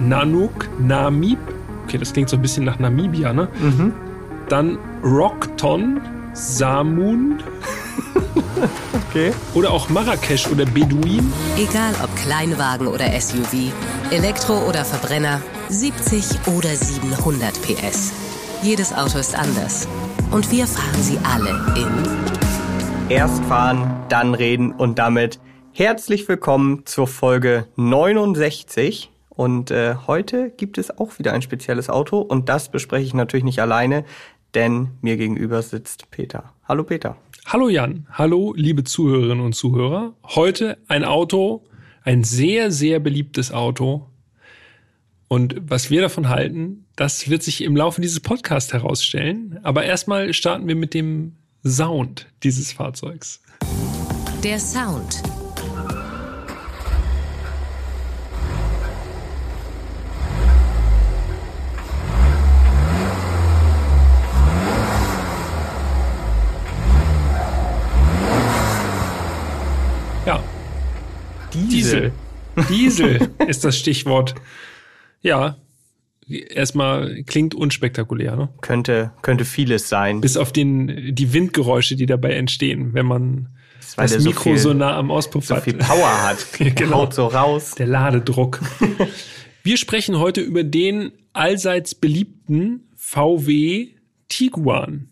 Nanook, Namib. Okay, das klingt so ein bisschen nach Namibia, ne? Mhm. Dann Rockton, Samun. Okay. Oder auch Marrakesch oder Beduin. Egal ob Kleinwagen oder SUV, Elektro oder Verbrenner, 70 oder 700 PS. Jedes Auto ist anders. Und wir fahren sie alle in. Erst fahren, dann reden und damit herzlich willkommen zur Folge 69. Und äh, heute gibt es auch wieder ein spezielles Auto und das bespreche ich natürlich nicht alleine, denn mir gegenüber sitzt Peter. Hallo Peter. Hallo Jan, hallo liebe Zuhörerinnen und Zuhörer. Heute ein Auto, ein sehr, sehr beliebtes Auto. Und was wir davon halten, das wird sich im Laufe dieses Podcasts herausstellen. Aber erstmal starten wir mit dem Sound dieses Fahrzeugs. Der Sound. Diesel. Diesel. Diesel ist das Stichwort. Ja, erstmal klingt unspektakulär, ne? Könnte, könnte vieles sein. Bis auf den, die Windgeräusche, die dabei entstehen, wenn man weil das der so Mikro viel- so nah am Auspuff so hat. viel Power hat. Genau. Haut so raus. Der Ladedruck. Wir sprechen heute über den allseits beliebten VW Tiguan.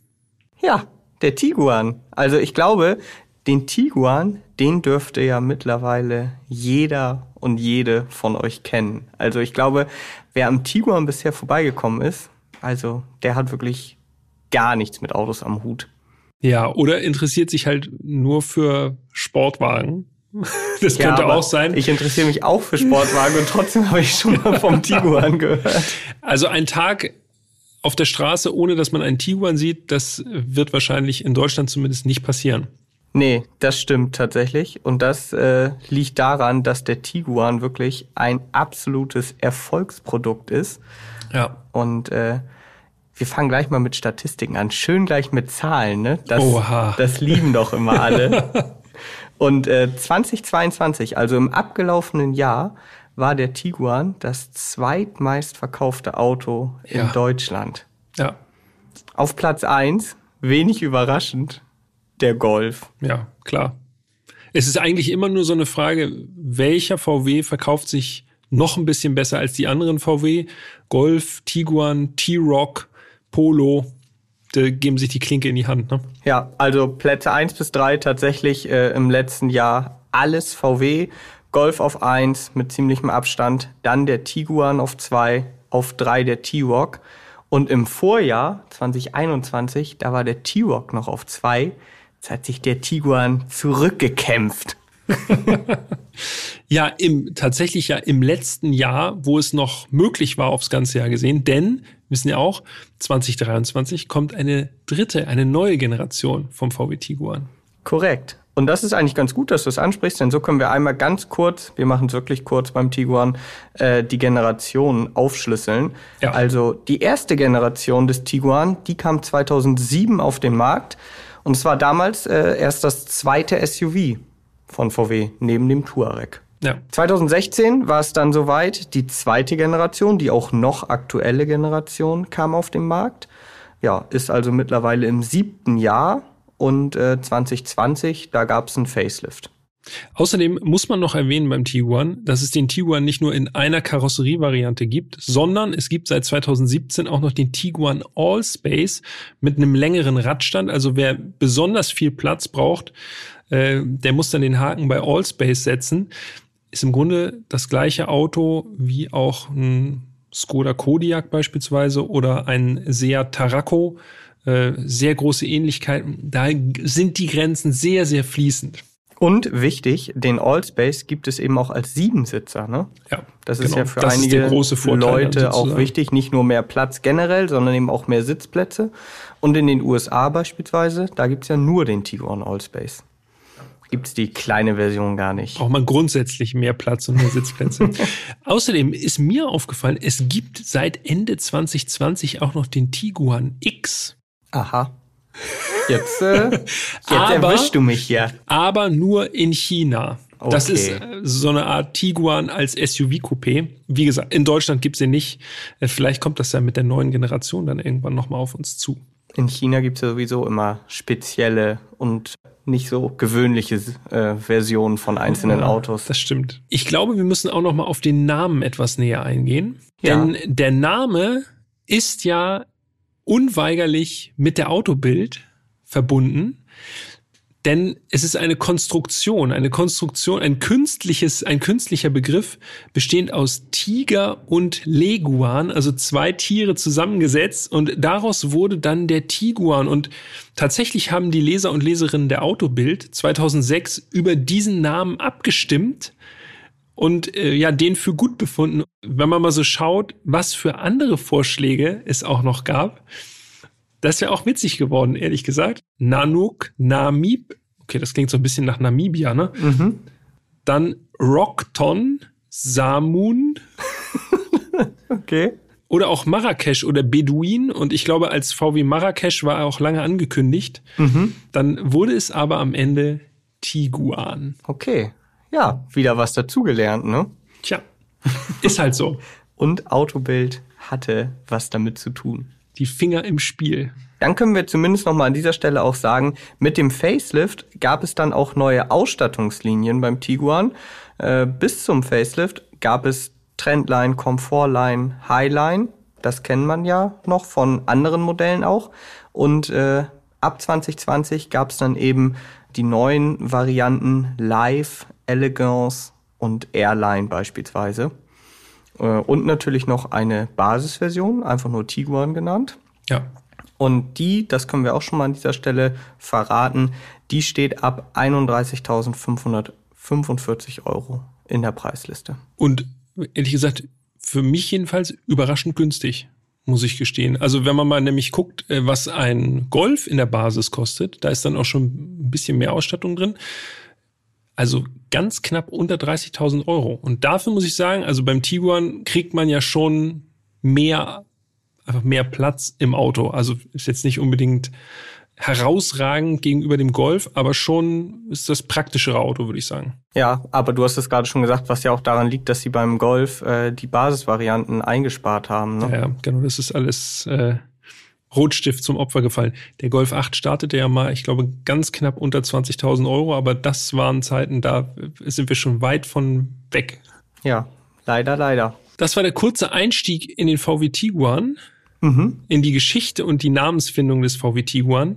Ja, der Tiguan. Also ich glaube, den Tiguan, den dürfte ja mittlerweile jeder und jede von euch kennen. Also ich glaube, wer am Tiguan bisher vorbeigekommen ist, also der hat wirklich gar nichts mit Autos am Hut. Ja, oder interessiert sich halt nur für Sportwagen. Das Ja, könnte auch sein. Ich interessiere mich auch für Sportwagen und trotzdem habe ich schon mal vom Tiguan gehört. Also ein Tag auf der Straße, ohne dass man einen Tiguan sieht, das wird wahrscheinlich in Deutschland zumindest nicht passieren. Nee, das stimmt tatsächlich. Und das äh, liegt daran, dass der Tiguan wirklich ein absolutes Erfolgsprodukt ist. Ja. Und äh, wir fangen gleich mal mit Statistiken an. Schön gleich mit Zahlen, ne? Das, Oha. das lieben doch immer alle. Und äh, 2022, also im abgelaufenen Jahr, war der Tiguan das zweitmeistverkaufte Auto Ja. in Deutschland. Ja. Auf Platz eins, wenig überraschend, der Golf. Ja, klar. Es ist eigentlich immer nur so eine Frage, welcher VW verkauft sich noch ein bisschen besser als die anderen VW? Golf, Tiguan, T-Rock, Polo, da geben sich die Klinke in die Hand. Ne? Ja, also Plätze eins bis drei tatsächlich äh, im letzten Jahr alles VW. Golf auf eins mit ziemlichem Abstand, dann der Tiguan auf zwei, auf drei der T-Rock. Und im Vorjahr 2021, da war der T-Rock noch auf zwei. Jetzt hat sich der Tiguan zurückgekämpft. Ja, im, tatsächlich ja im letzten Jahr, wo es noch möglich war, aufs ganze Jahr gesehen, denn, wissen ja auch, 2023 kommt eine dritte, eine neue Generation vom VW Tiguan. Korrekt. Und das ist eigentlich ganz gut, dass du es ansprichst, denn so können wir einmal ganz kurz, wir machen es wirklich kurz beim Tiguan, äh, die Generationen aufschlüsseln. Ja. Also die erste Generation des Tiguan, die kam 2007 auf den Markt und es war damals äh, erst das zweite SUV von VW neben dem Touareg. Ja. 2016 war es dann soweit, die zweite Generation, die auch noch aktuelle Generation kam auf den Markt. Ja, ist also mittlerweile im siebten Jahr und äh, 2020, da gab es einen Facelift. Außerdem muss man noch erwähnen beim Tiguan, dass es den Tiguan nicht nur in einer Karosserievariante gibt, sondern es gibt seit 2017 auch noch den Tiguan Allspace mit einem längeren Radstand. Also wer besonders viel Platz braucht, äh, der muss dann den Haken bei Allspace setzen. Ist im Grunde das gleiche Auto wie auch ein Skoda Kodiaq beispielsweise oder ein Seat Tarraco. Äh, sehr große Ähnlichkeiten. Da sind die Grenzen sehr, sehr fließend. Und wichtig, den Allspace gibt es eben auch als Siebensitzer. Ne? Ja, Das ist genau. ja für Das ist einige Leute auch wichtig, nicht nur mehr Platz generell, sondern eben auch mehr Sitzplätze. Und in den USA beispielsweise, da gibt's ja nur den Tiguan Allspace. Gibt's die kleine Version gar nicht. Braucht man grundsätzlich mehr Platz und mehr Sitzplätze. Außerdem ist mir aufgefallen, es gibt seit Ende 2020 auch noch den Tiguan X. Aha. Jetzt, äh, jetzt Aber- erwischst du mich hier. aber nur in China. Okay. Das ist so eine Art Tiguan als SUV-Coupé. Wie gesagt, in Deutschland gibt's den nicht. Äh, vielleicht kommt das ja mit der neuen Generation dann irgendwann nochmal auf uns zu. In China gibt's sowieso immer spezielle und nicht so gewöhnliche äh, Versionen von einzelnen ja, Autos. Das stimmt. Ich glaube, wir müssen auch nochmal auf den Namen etwas näher eingehen. Ja. Denn der Name ist ja unweigerlich mit der Autobild verbunden. Denn es ist eine Konstruktion, eine Konstruktion, ein künstliches, ein künstlicher Begriff, bestehend aus Tiger und Leguan, also zwei Tiere zusammengesetzt. Und daraus wurde dann der Tiguan. Und tatsächlich haben die Leser und Leserinnen der Autobild 2006 über diesen Namen abgestimmt und äh, ja, den für gut befunden. Wenn man mal so schaut, was für andere Vorschläge es auch noch gab, das ja auch witzig geworden, ehrlich gesagt. Nanuk, Namib, okay, das klingt so ein bisschen nach Namibia, ne? Mhm. Dann Rockton, Samun. okay. Oder auch Marrakesch oder Beduin. Und ich glaube, als VW Marrakesch war er auch lange angekündigt. Mhm. Dann wurde es aber am Ende Tiguan. Okay. Ja, wieder was dazugelernt, ne? Tja, ist halt so. Und Autobild hatte was damit zu tun die Finger im Spiel. Dann können wir zumindest noch mal an dieser Stelle auch sagen, mit dem Facelift gab es dann auch neue Ausstattungslinien beim Tiguan. Äh, bis zum Facelift gab es Trendline, Comfortline, Highline. Das kennt man ja noch von anderen Modellen auch. Und äh, ab 2020 gab es dann eben die neuen Varianten Live, Elegance und Airline beispielsweise. Äh, und natürlich noch eine Basisversion, einfach nur Tiguan genannt. Ja. Und die, das können wir auch schon mal an dieser Stelle verraten, die steht ab 31.545 Euro in der Preisliste. Und ehrlich gesagt, für mich jedenfalls überraschend günstig, muss ich gestehen. Also wenn man mal nämlich guckt, äh, was ein Golf in der Basis kostet, da ist dann auch schon ein bisschen mehr Ausstattung drin. Also ganz knapp unter 30.000 Euro. Und dafür muss ich sagen, also beim Tiguan kriegt man ja schon mehr, einfach mehr Platz im Auto. Also ist jetzt nicht unbedingt herausragend gegenüber dem Golf, aber schon ist das praktischere Auto, würde ich sagen. Ja, aber du hast es gerade schon gesagt, was ja auch daran liegt, dass sie beim Golf äh, die Basisvarianten eingespart haben. Ne? Ja, genau, das ist alles äh, Rotstift zum Opfer gefallen. Der Golf 8 startete ja mal, ich glaube, ganz knapp unter 20.000 Euro, aber das waren Zeiten, da sind wir schon weit von weg. Ja, leider, leider. Das war der kurze Einstieg in den VW Tiguan, mhm. in die Geschichte und die Namensfindung des VW Tiguan.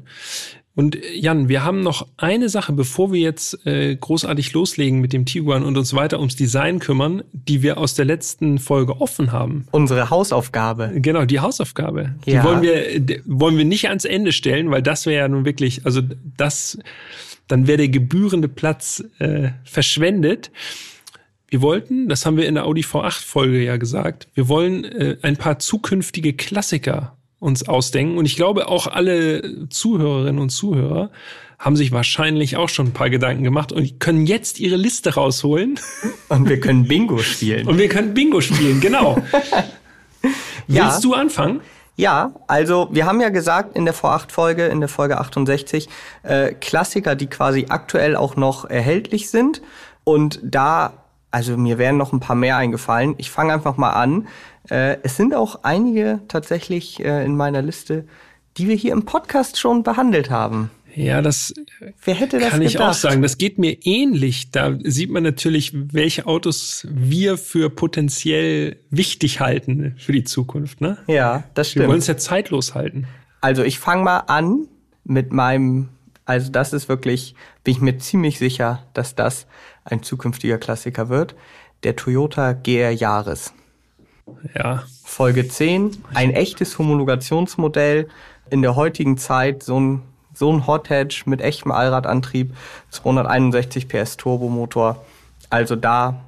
Und Jan, wir haben noch eine Sache, bevor wir jetzt äh, großartig loslegen mit dem Tiguan und uns weiter ums Design kümmern, die wir aus der letzten Folge offen haben. Unsere Hausaufgabe. Genau, die Hausaufgabe. Ja. Die wollen wir, wollen wir nicht ans Ende stellen, weil das wäre ja nun wirklich, also das, dann wäre der gebührende Platz äh, verschwendet. Wir wollten, das haben wir in der Audi V8 Folge ja gesagt, wir wollen äh, ein paar zukünftige Klassiker uns ausdenken. Und ich glaube, auch alle Zuhörerinnen und Zuhörer haben sich wahrscheinlich auch schon ein paar Gedanken gemacht und können jetzt ihre Liste rausholen. Und wir können Bingo spielen. Und wir können Bingo spielen, genau. ja. Willst du anfangen? Ja, also wir haben ja gesagt in der V8-Folge, in der Folge 68, äh, Klassiker, die quasi aktuell auch noch erhältlich sind. Und da, also mir wären noch ein paar mehr eingefallen. Ich fange einfach mal an. Äh, es sind auch einige tatsächlich äh, in meiner Liste, die wir hier im Podcast schon behandelt haben. Ja, das Wer hätte das kann gedacht? ich auch sagen. Das geht mir ähnlich. Da sieht man natürlich, welche Autos wir für potenziell wichtig halten für die Zukunft. Ne? Ja, das stimmt. Wir wollen es ja zeitlos halten. Also ich fange mal an mit meinem, also das ist wirklich, bin ich mir ziemlich sicher, dass das ein zukünftiger Klassiker wird. Der Toyota GR Yaris. Ja. Folge 10, ein echtes Homologationsmodell. In der heutigen Zeit so ein, so ein Hot Hatch mit echtem Allradantrieb, 261 PS Turbomotor. Also da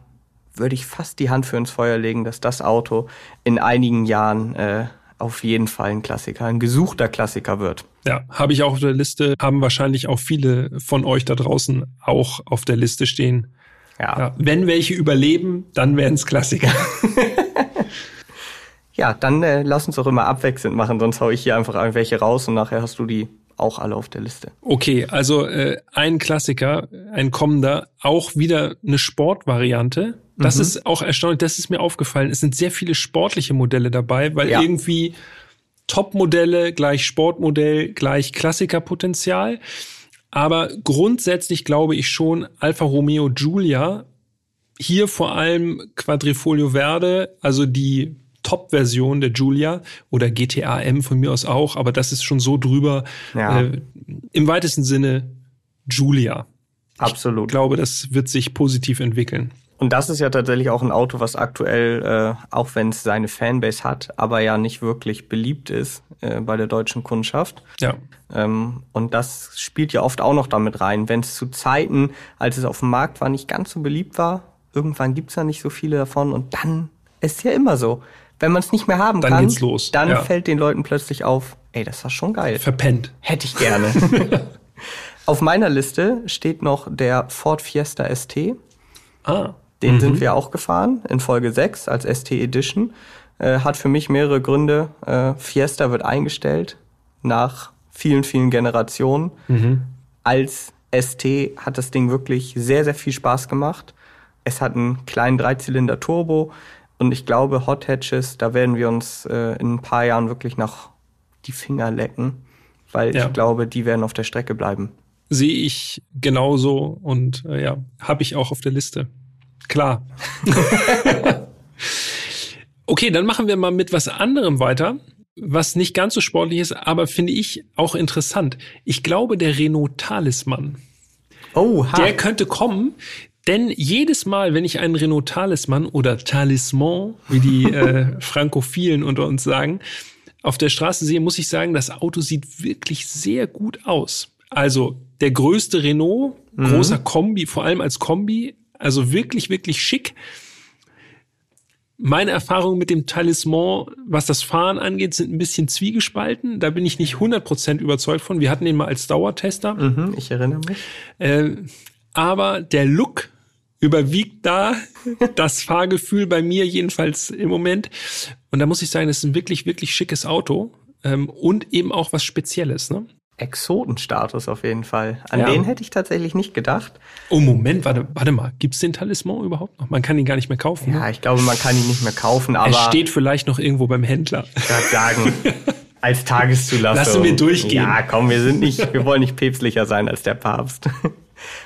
würde ich fast die Hand für ins Feuer legen, dass das Auto in einigen Jahren äh, auf jeden Fall ein Klassiker, ein gesuchter Klassiker wird. Ja, habe ich auch auf der Liste, haben wahrscheinlich auch viele von euch da draußen auch auf der Liste stehen. Ja. ja wenn welche überleben, dann wären es Klassiker. Ja, dann äh, lass uns doch immer abwechselnd machen, sonst hau ich hier einfach irgendwelche raus und nachher hast du die auch alle auf der Liste. Okay, also äh, ein Klassiker, ein kommender, auch wieder eine Sportvariante. Das mhm. ist auch erstaunlich, das ist mir aufgefallen. Es sind sehr viele sportliche Modelle dabei, weil ja. irgendwie Top-Modelle gleich Sportmodell gleich Klassikerpotenzial. Aber grundsätzlich glaube ich schon, Alfa Romeo Giulia, hier vor allem Quadrifolio Verde, also die Top-Version der Giulia oder GTA M von mir aus auch, aber das ist schon so drüber. Ja. Äh, Im weitesten Sinne Giulia. Absolut. Ich glaube, das wird sich positiv entwickeln. Und das ist ja tatsächlich auch ein Auto, was aktuell, äh, auch wenn es seine Fanbase hat, aber ja nicht wirklich beliebt ist äh, bei der deutschen Kundschaft. Ja. Ähm, und das spielt ja oft auch noch damit rein. Wenn es zu Zeiten, als es auf dem Markt war, nicht ganz so beliebt war, irgendwann gibt's ja nicht so viele davon und dann ist ja immer so. Wenn man es nicht mehr haben dann kann, geht's los. dann ja. fällt den Leuten plötzlich auf, ey, das war schon geil. Verpennt. Hätte ich gerne. auf meiner Liste steht noch der Ford Fiesta ST. Ah. Den mhm. sind wir auch gefahren in Folge 6 als ST Edition. Äh, hat für mich mehrere Gründe. Äh, Fiesta wird eingestellt nach vielen, vielen Generationen. Mhm. Als ST hat das Ding wirklich sehr, sehr viel Spaß gemacht. Es hat einen kleinen Dreizylinder-Turbo und ich glaube, Hot Hatches, da werden wir uns äh, in ein paar Jahren wirklich nach die Finger lecken, weil ja. ich glaube, die werden auf der Strecke bleiben. Sehe ich genauso und äh, ja, habe ich auch auf der Liste. Klar. okay, dann machen wir mal mit was anderem weiter, was nicht ganz so sportlich ist, aber finde ich auch interessant. Ich glaube, der Renault Talisman. Oh. Der könnte kommen, denn jedes Mal, wenn ich einen Renault Talisman oder Talisman, wie die äh, Frankophilen unter uns sagen, auf der Straße sehe, muss ich sagen, das Auto sieht wirklich sehr gut aus. Also der größte Renault, mhm. großer Kombi, vor allem als Kombi, also wirklich, wirklich schick. Meine Erfahrungen mit dem Talisman, was das Fahren angeht, sind ein bisschen zwiegespalten. Da bin ich nicht 100% überzeugt von. Wir hatten den mal als Dauertester. Mhm, ich erinnere mich. Äh, aber der Look überwiegt da das Fahrgefühl bei mir jedenfalls im Moment. Und da muss ich sagen, das ist ein wirklich, wirklich schickes Auto ähm, und eben auch was Spezielles. Ne? Exotenstatus auf jeden Fall. An ja. den hätte ich tatsächlich nicht gedacht. Oh, Moment, warte, warte mal. Gibt's den Talisman überhaupt noch? Man kann ihn gar nicht mehr kaufen. Ja, ne? ich glaube, man kann ihn nicht mehr kaufen, aber. Er steht vielleicht noch irgendwo beim Händler. Ich würde sagen, als Tageszulassung. Lassen wir durchgehen. Ja, komm, wir sind nicht, wir wollen nicht päpstlicher sein als der Papst.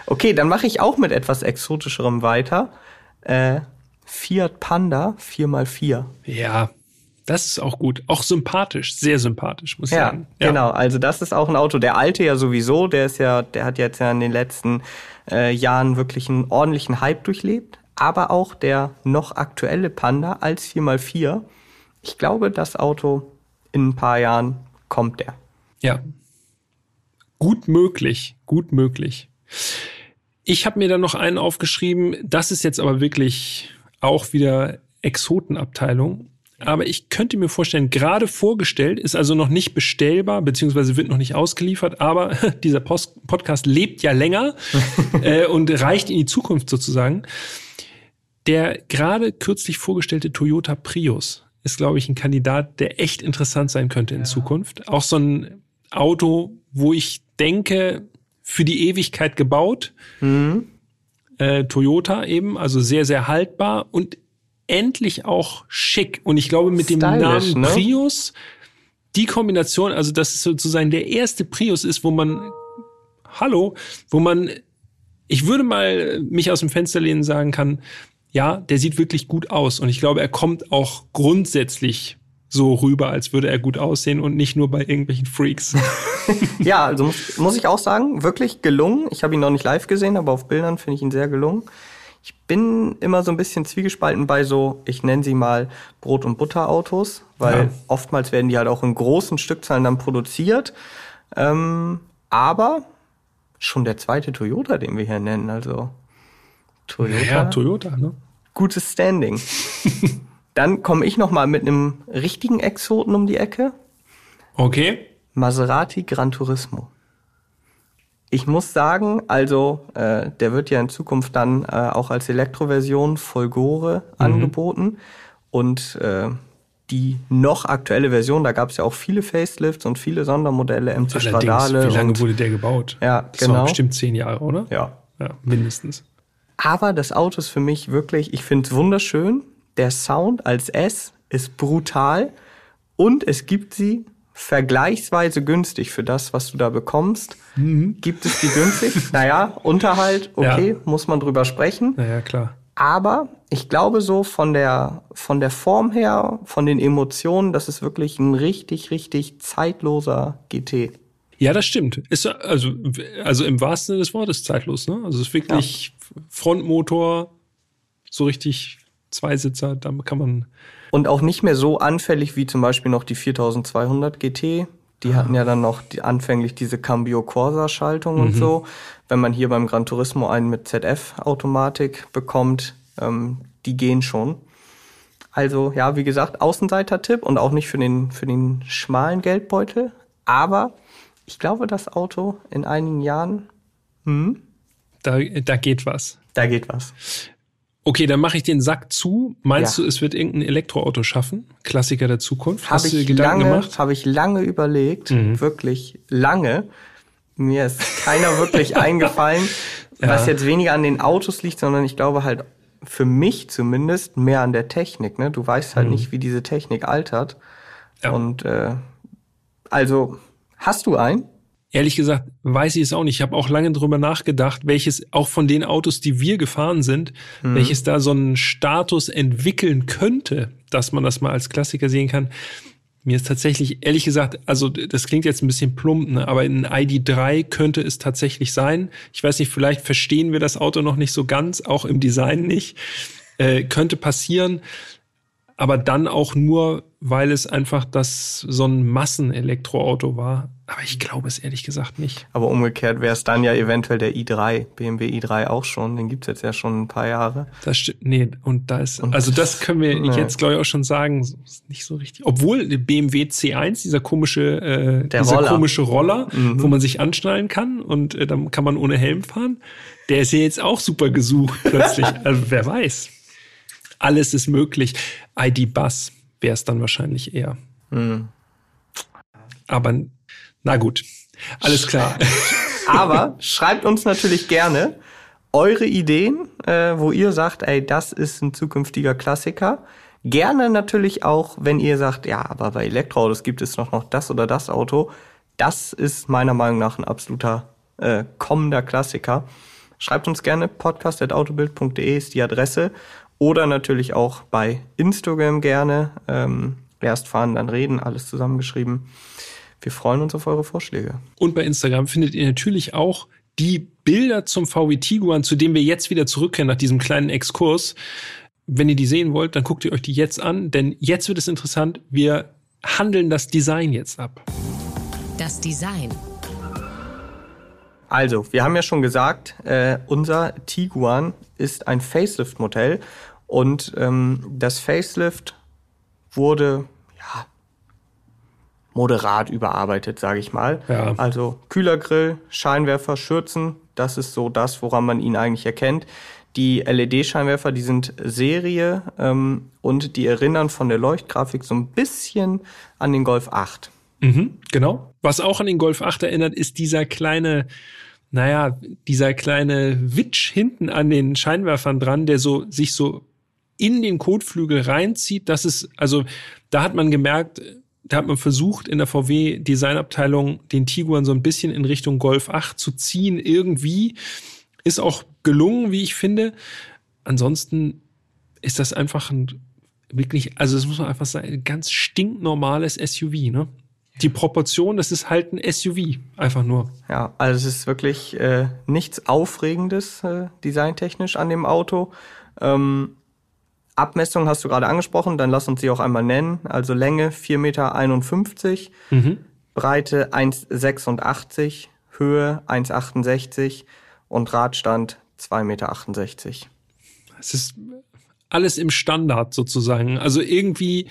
Okay, dann mache ich auch mit etwas exotischerem weiter. Äh, Fiat Panda 4x4. Ja, das ist auch gut. Auch sympathisch, sehr sympathisch, muss ich ja, sagen. Ja, genau. Also das ist auch ein Auto. Der alte ja sowieso, der ist ja, der hat jetzt ja in den letzten äh, Jahren wirklich einen ordentlichen Hype durchlebt. Aber auch der noch aktuelle Panda als 4x4. Ich glaube, das Auto in ein paar Jahren kommt der. Ja. Gut möglich, gut möglich. Ich habe mir dann noch einen aufgeschrieben. Das ist jetzt aber wirklich auch wieder Exotenabteilung. Aber ich könnte mir vorstellen, gerade vorgestellt, ist also noch nicht bestellbar, beziehungsweise wird noch nicht ausgeliefert, aber dieser Post Podcast lebt ja länger äh, und reicht in die Zukunft sozusagen. Der gerade kürzlich vorgestellte Toyota Prius ist, glaube ich, ein Kandidat, der echt interessant sein könnte in ja. Zukunft. Auch so ein Auto, wo ich denke, für die Ewigkeit gebaut. Mhm. Äh, Toyota eben, also sehr, sehr haltbar und endlich auch schick. Und ich glaube, mit Stylish, dem Namen ne? Prius, die Kombination, also das ist sozusagen der erste Prius ist, wo man, hallo, wo man, ich würde mal mich aus dem Fenster lehnen sagen kann, ja, der sieht wirklich gut aus. Und ich glaube, er kommt auch grundsätzlich so rüber, als würde er gut aussehen und nicht nur bei irgendwelchen Freaks. ja, also muss, muss ich auch sagen, wirklich gelungen. Ich habe ihn noch nicht live gesehen, aber auf Bildern finde ich ihn sehr gelungen. Ich bin immer so ein bisschen zwiegespalten bei so, ich nenne sie mal Brot- und Butterautos, weil ja. oftmals werden die halt auch in großen Stückzahlen dann produziert. Ähm, aber schon der zweite Toyota, den wir hier nennen, also Toyota. Ja, Toyota, ne? Gutes Standing. dann komme ich noch mal mit einem richtigen Exoten um die Ecke. Okay. Maserati Gran Turismo. Ich muss sagen, also äh, der wird ja in Zukunft dann äh, auch als Elektroversion Folgore mhm. angeboten und äh, die noch aktuelle Version, da gab es ja auch viele Facelifts und viele Sondermodelle, MC Allerdings, Stradale. Wie lange und, wurde der gebaut? Ja, das genau. War bestimmt zehn Jahre, oder? Ja. Ja, mindestens. Aber das Auto ist für mich wirklich, ich finde es wunderschön. Der Sound als S ist brutal und es gibt sie vergleichsweise günstig für das, was du da bekommst. Gibt es die günstig? naja, Unterhalt, okay, Ja. muss man drüber sprechen. Naja, klar. Aber ich glaube so von der, von der Form her, von den Emotionen, das ist wirklich ein richtig, richtig zeitloser GT. Ja, das stimmt. Ist also, also im wahrsten Sinne des Wortes zeitlos, ne? Also es ist wirklich Frontmotor, so richtig Zweisitzer, da kann man. Und auch nicht mehr so anfällig wie zum Beispiel noch die 4200 GT. Die hatten ja dann noch die, anfänglich diese Cambio Corsa Schaltung und so. Wenn man hier beim Gran Turismo einen mit ZF Automatik bekommt, ähm, die gehen schon. Also ja, wie gesagt, Außenseiter-Tipp und auch nicht für den, für den schmalen Geldbeutel. Aber ich glaube, das Auto in einigen Jahren, Da, da geht was. da geht was. Okay, dann mache ich den Sack zu. Meinst Ja. du, es wird irgendein Elektroauto schaffen? Klassiker der Zukunft? Habe Hast du dir ich, Gedanken lange, gemacht? Mhm. habe ich lange überlegt, wirklich lange. Mir ist keiner wirklich eingefallen, was jetzt weniger an den Autos liegt, sondern ich glaube halt für mich zumindest mehr an der Technik. Ne? Du weißt halt nicht, wie diese Technik altert. Mhm. Ja. Und äh, also, hast du einen? Ehrlich gesagt, weiß ich es auch nicht. Ich habe auch lange drüber nachgedacht, welches auch von den Autos, die wir gefahren sind, Mhm. welches da so einen Status entwickeln könnte, dass man das mal als Klassiker sehen kann. Mir ist tatsächlich, ehrlich gesagt, also das klingt jetzt ein bisschen plump, ne, aber ein ID3 könnte es tatsächlich sein. Ich weiß nicht, vielleicht verstehen wir das Auto noch nicht so ganz, auch im Design nicht. Äh, könnte passieren, aber dann auch nur, weil es einfach das so ein Massenelektroauto war. Aber ich glaube es ehrlich gesagt nicht. Aber umgekehrt wäre es dann ja eventuell der i3, BMW i3 auch schon. Den gibt's jetzt ja schon ein paar Jahre. Das stimmt. Nee, und da ist, also das können wir Nee. jetzt, glaube ich, auch schon sagen, nicht so richtig. Obwohl der BMW C1, dieser komische, äh, Der dieser Roller. Mhm. komische Roller, wo man sich anschnallen kann und äh, dann kann man ohne Helm fahren, der ist ja jetzt auch super gesucht plötzlich. also wer weiß. Alles ist möglich. ID Bus wäre es dann wahrscheinlich eher. Mhm. Aber na gut. Alles klar. Aber schreibt uns natürlich gerne eure Ideen, äh, wo ihr sagt, ey, das ist ein zukünftiger Klassiker. Gerne natürlich auch, wenn ihr sagt, ja, aber bei Elektroautos gibt es noch, noch das oder das Auto. Das ist meiner Meinung nach ein absoluter äh, kommender Klassiker. Schreibt uns gerne podcast.autobild.de ist die Adresse oder natürlich auch bei Instagram gerne. Ähm, erst fahren, dann reden, alles zusammengeschrieben. Wir freuen uns auf eure Vorschläge. Und bei Instagram findet ihr natürlich auch die Bilder zum VW Tiguan, zu dem wir jetzt wieder zurückkehren nach diesem kleinen Exkurs. Wenn ihr die sehen wollt, dann guckt ihr euch die jetzt an, denn jetzt wird es interessant. Wir handeln das Design jetzt ab. Das Design. Also, wir haben ja schon gesagt, äh, unser Tiguan ist ein Facelift-Modell und ähm, das Facelift wurde moderat überarbeitet, sage ich mal. Ja. Also Kühlergrill, Scheinwerfer, Schürzen, das ist so das, woran man ihn eigentlich erkennt. Die LED-Scheinwerfer, die sind Serie ähm, und die erinnern von der Leuchtgrafik so ein bisschen an den Golf 8. Mhm, genau. Was auch an den Golf 8 erinnert, ist dieser kleine, naja, dieser kleine Witsch hinten an den Scheinwerfern dran, der so sich so in den Kotflügel reinzieht. Das ist, also da hat man gemerkt, da hat man versucht, in der VW-Designabteilung den Tiguan so ein bisschen in Richtung Golf 8 zu ziehen. Irgendwie ist auch gelungen, wie ich finde. Ansonsten ist das einfach ein wirklich, also das muss man einfach sagen, ein ganz stinknormales SUV, ne? Die Proportion, das ist halt ein SUV, einfach nur. Ja, also es ist wirklich äh, nichts Aufregendes äh, designtechnisch an dem Auto. Ähm, Abmessung hast du gerade angesprochen, dann lass uns sie auch einmal nennen. Also Länge 4,51 Meter, Mhm. Breite 1,86, Höhe 1,68 und Radstand 2,68 Meter. Es ist alles im Standard sozusagen. Also irgendwie,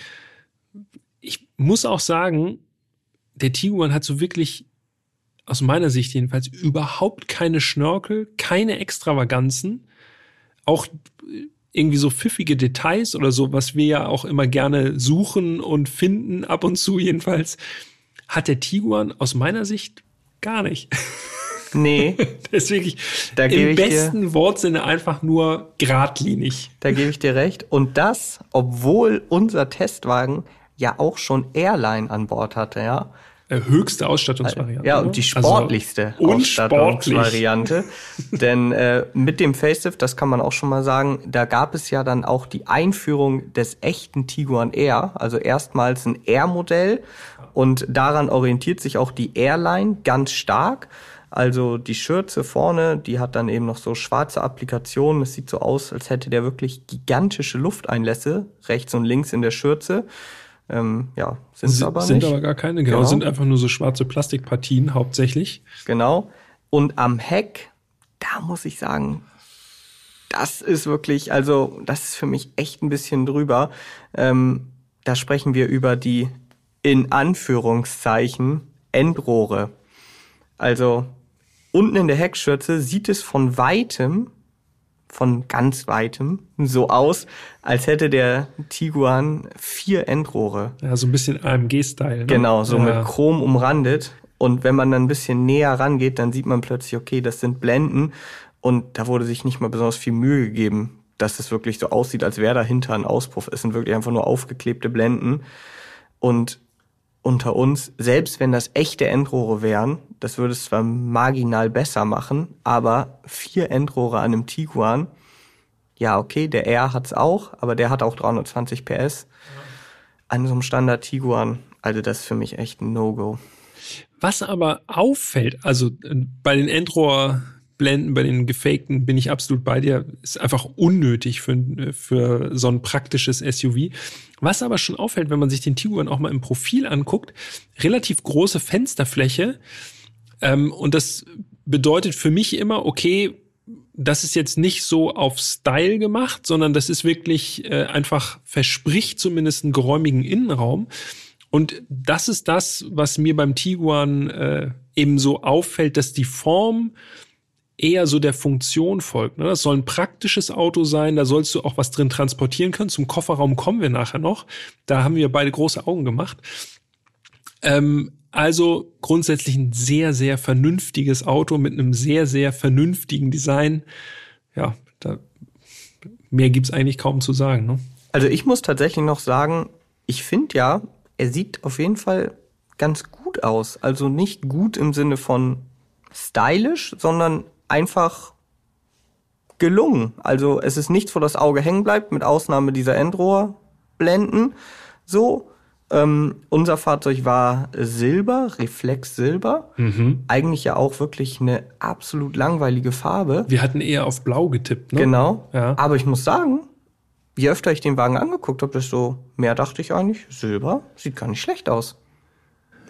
ich muss auch sagen, der Tiguan hat so wirklich, aus meiner Sicht jedenfalls, überhaupt keine Schnörkel, keine Extravaganzen. Auch irgendwie so pfiffige Details oder so, was wir ja auch immer gerne suchen und finden, ab und zu jedenfalls, hat der Tiguan aus meiner Sicht gar nicht. Nee. Wirklich Da im ich dir- besten Wortsinne einfach nur geradlinig. Da gebe ich dir recht. Und das, obwohl unser Testwagen ja auch schon Airline an Bord hatte, ja. Äh, Höchste Ausstattungsvariante. Ja, und die Also sportlichste unsportlich. Ausstattungsvariante. Denn äh, mit dem Facelift, das kann man auch schon mal sagen, da gab es ja dann auch die Einführung des echten Tiguan Air, also erstmals ein Air-Modell. Und daran orientiert sich auch die Airline ganz stark. Also die Schürze vorne, die hat dann eben noch so schwarze Applikationen. Es sieht so aus, als hätte der wirklich gigantische Lufteinlässe rechts und links in der Schürze. Ähm, ja, sind Sind, aber sind nicht. aber gar keine, genau, Genau. sind einfach nur so schwarze Plastikpartien hauptsächlich. Genau. Und am Heck, da muss ich sagen, das ist wirklich, also das ist für mich echt ein bisschen drüber. Ähm, da sprechen wir über die in Anführungszeichen Endrohre. Also unten in der Heckschürze sieht es von weitem, von ganz weitem, so aus, als hätte der Tiguan vier Endrohre. Ja, so ein bisschen AMG-Style. Ne? Genau, so ja. mit Chrom umrandet. Und wenn man dann ein bisschen näher rangeht, dann sieht man plötzlich, okay, das sind Blenden. Und da wurde sich nicht mal besonders viel Mühe gegeben, dass es wirklich so aussieht, als wäre dahinter ein Auspuff. Es sind wirklich einfach nur aufgeklebte Blenden. Und unter uns, selbst wenn das echte Endrohre wären, das würde es zwar marginal besser machen, aber vier Endrohre an einem Tiguan, ja, okay, der R hat's auch, aber der hat auch 320 PS. An so einem Standard Tiguan, also das ist für mich echt ein No-Go. Was aber auffällt, also äh, bei den Endrohr-Blenden, bei den gefakten, bin ich absolut bei dir, ist einfach unnötig für, für so ein praktisches SUV. Was aber schon auffällt, wenn man sich den Tiguan auch mal im Profil anguckt, relativ große Fensterfläche. Ähm, und das bedeutet für mich immer, okay, das ist jetzt nicht so auf Style gemacht, sondern das ist wirklich äh, einfach verspricht zumindest einen geräumigen Innenraum. Und das ist das, was mir beim Tiguan äh, eben so auffällt, dass die Form eher so der Funktion folgt. Ne? Das soll ein praktisches Auto sein, da sollst du auch was drin transportieren können. Zum Kofferraum kommen wir nachher noch. Da haben wir beide große Augen gemacht. Ähm, also grundsätzlich ein sehr, sehr vernünftiges Auto mit einem sehr, sehr vernünftigen Design. Ja, da, mehr gibt's eigentlich kaum zu sagen. Ne? Also ich muss tatsächlich noch sagen, ich finde ja, er sieht auf jeden Fall ganz gut aus. Also nicht gut im Sinne von stylisch, sondern einfach gelungen. Also es ist nichts, wo das Auge hängen bleibt, mit Ausnahme dieser Endrohrblenden. So, ähm, unser Fahrzeug war Silber, Reflex Silber. Eigentlich ja auch wirklich eine absolut langweilige Farbe. Wir hatten eher auf Blau getippt. Ne? Genau. Ja. Aber ich muss sagen, je öfter ich den Wagen angeguckt habe, desto mehr dachte ich eigentlich, Silber sieht gar nicht schlecht aus.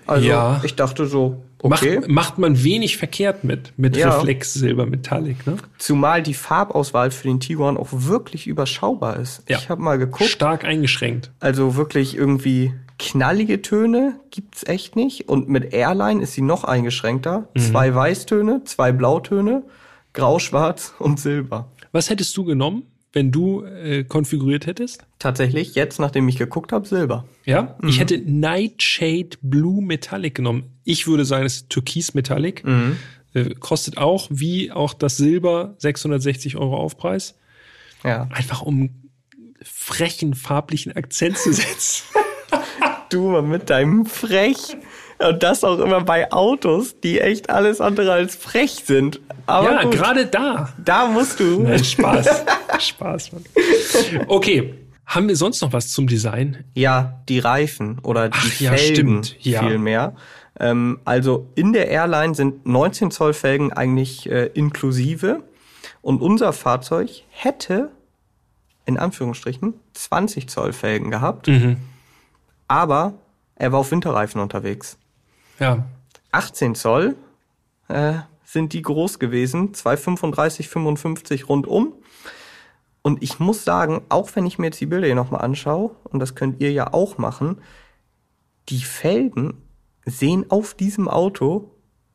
Also Ja. ich dachte so, okay. Macht, macht man wenig verkehrt mit, mit Ja. Reflexsilber Metallic, ne? Zumal die Farbauswahl für den Tiguan auch wirklich überschaubar ist. Ja. Ich habe mal geguckt, Stark eingeschränkt. also wirklich irgendwie knallige Töne gibt's echt nicht. Und mit Airline ist sie noch eingeschränkter. Mhm. Zwei Weißtöne, zwei Blautöne, Grau, Schwarz und Silber. Was hättest du genommen, wenn du äh, konfiguriert hättest? Tatsächlich, jetzt nachdem ich geguckt habe, Silber. Ja, ich hätte Nightshade Blue Metallic genommen. Ich würde sagen, es ist Türkis Metallic. Äh, kostet auch, wie auch das Silber, 660 Euro Aufpreis. Ja. Einfach um frechen farblichen Akzent zu setzen. Du mit deinem Frech. Und das auch immer bei Autos, die echt alles andere als frech sind. Aber ja, gerade da. da musst du. Nein, Spaß. Spaß, Mann. Okay. Haben wir sonst noch was zum Design? Ja, die Reifen oder die Ach ja, Felgen stimmt, ja. vielmehr. Ähm, also in der Airline sind 19 Zoll Felgen eigentlich äh, inklusive. Und unser Fahrzeug hätte in Anführungsstrichen 20 Zoll Felgen gehabt. Mhm. Aber er war auf Winterreifen unterwegs. Ja. 18 Zoll äh, sind die groß gewesen, 235, 55 rundum. Und ich muss sagen, auch wenn ich mir jetzt die Bilder hier nochmal anschaue, und das könnt ihr ja auch machen, die Felgen sehen auf diesem Auto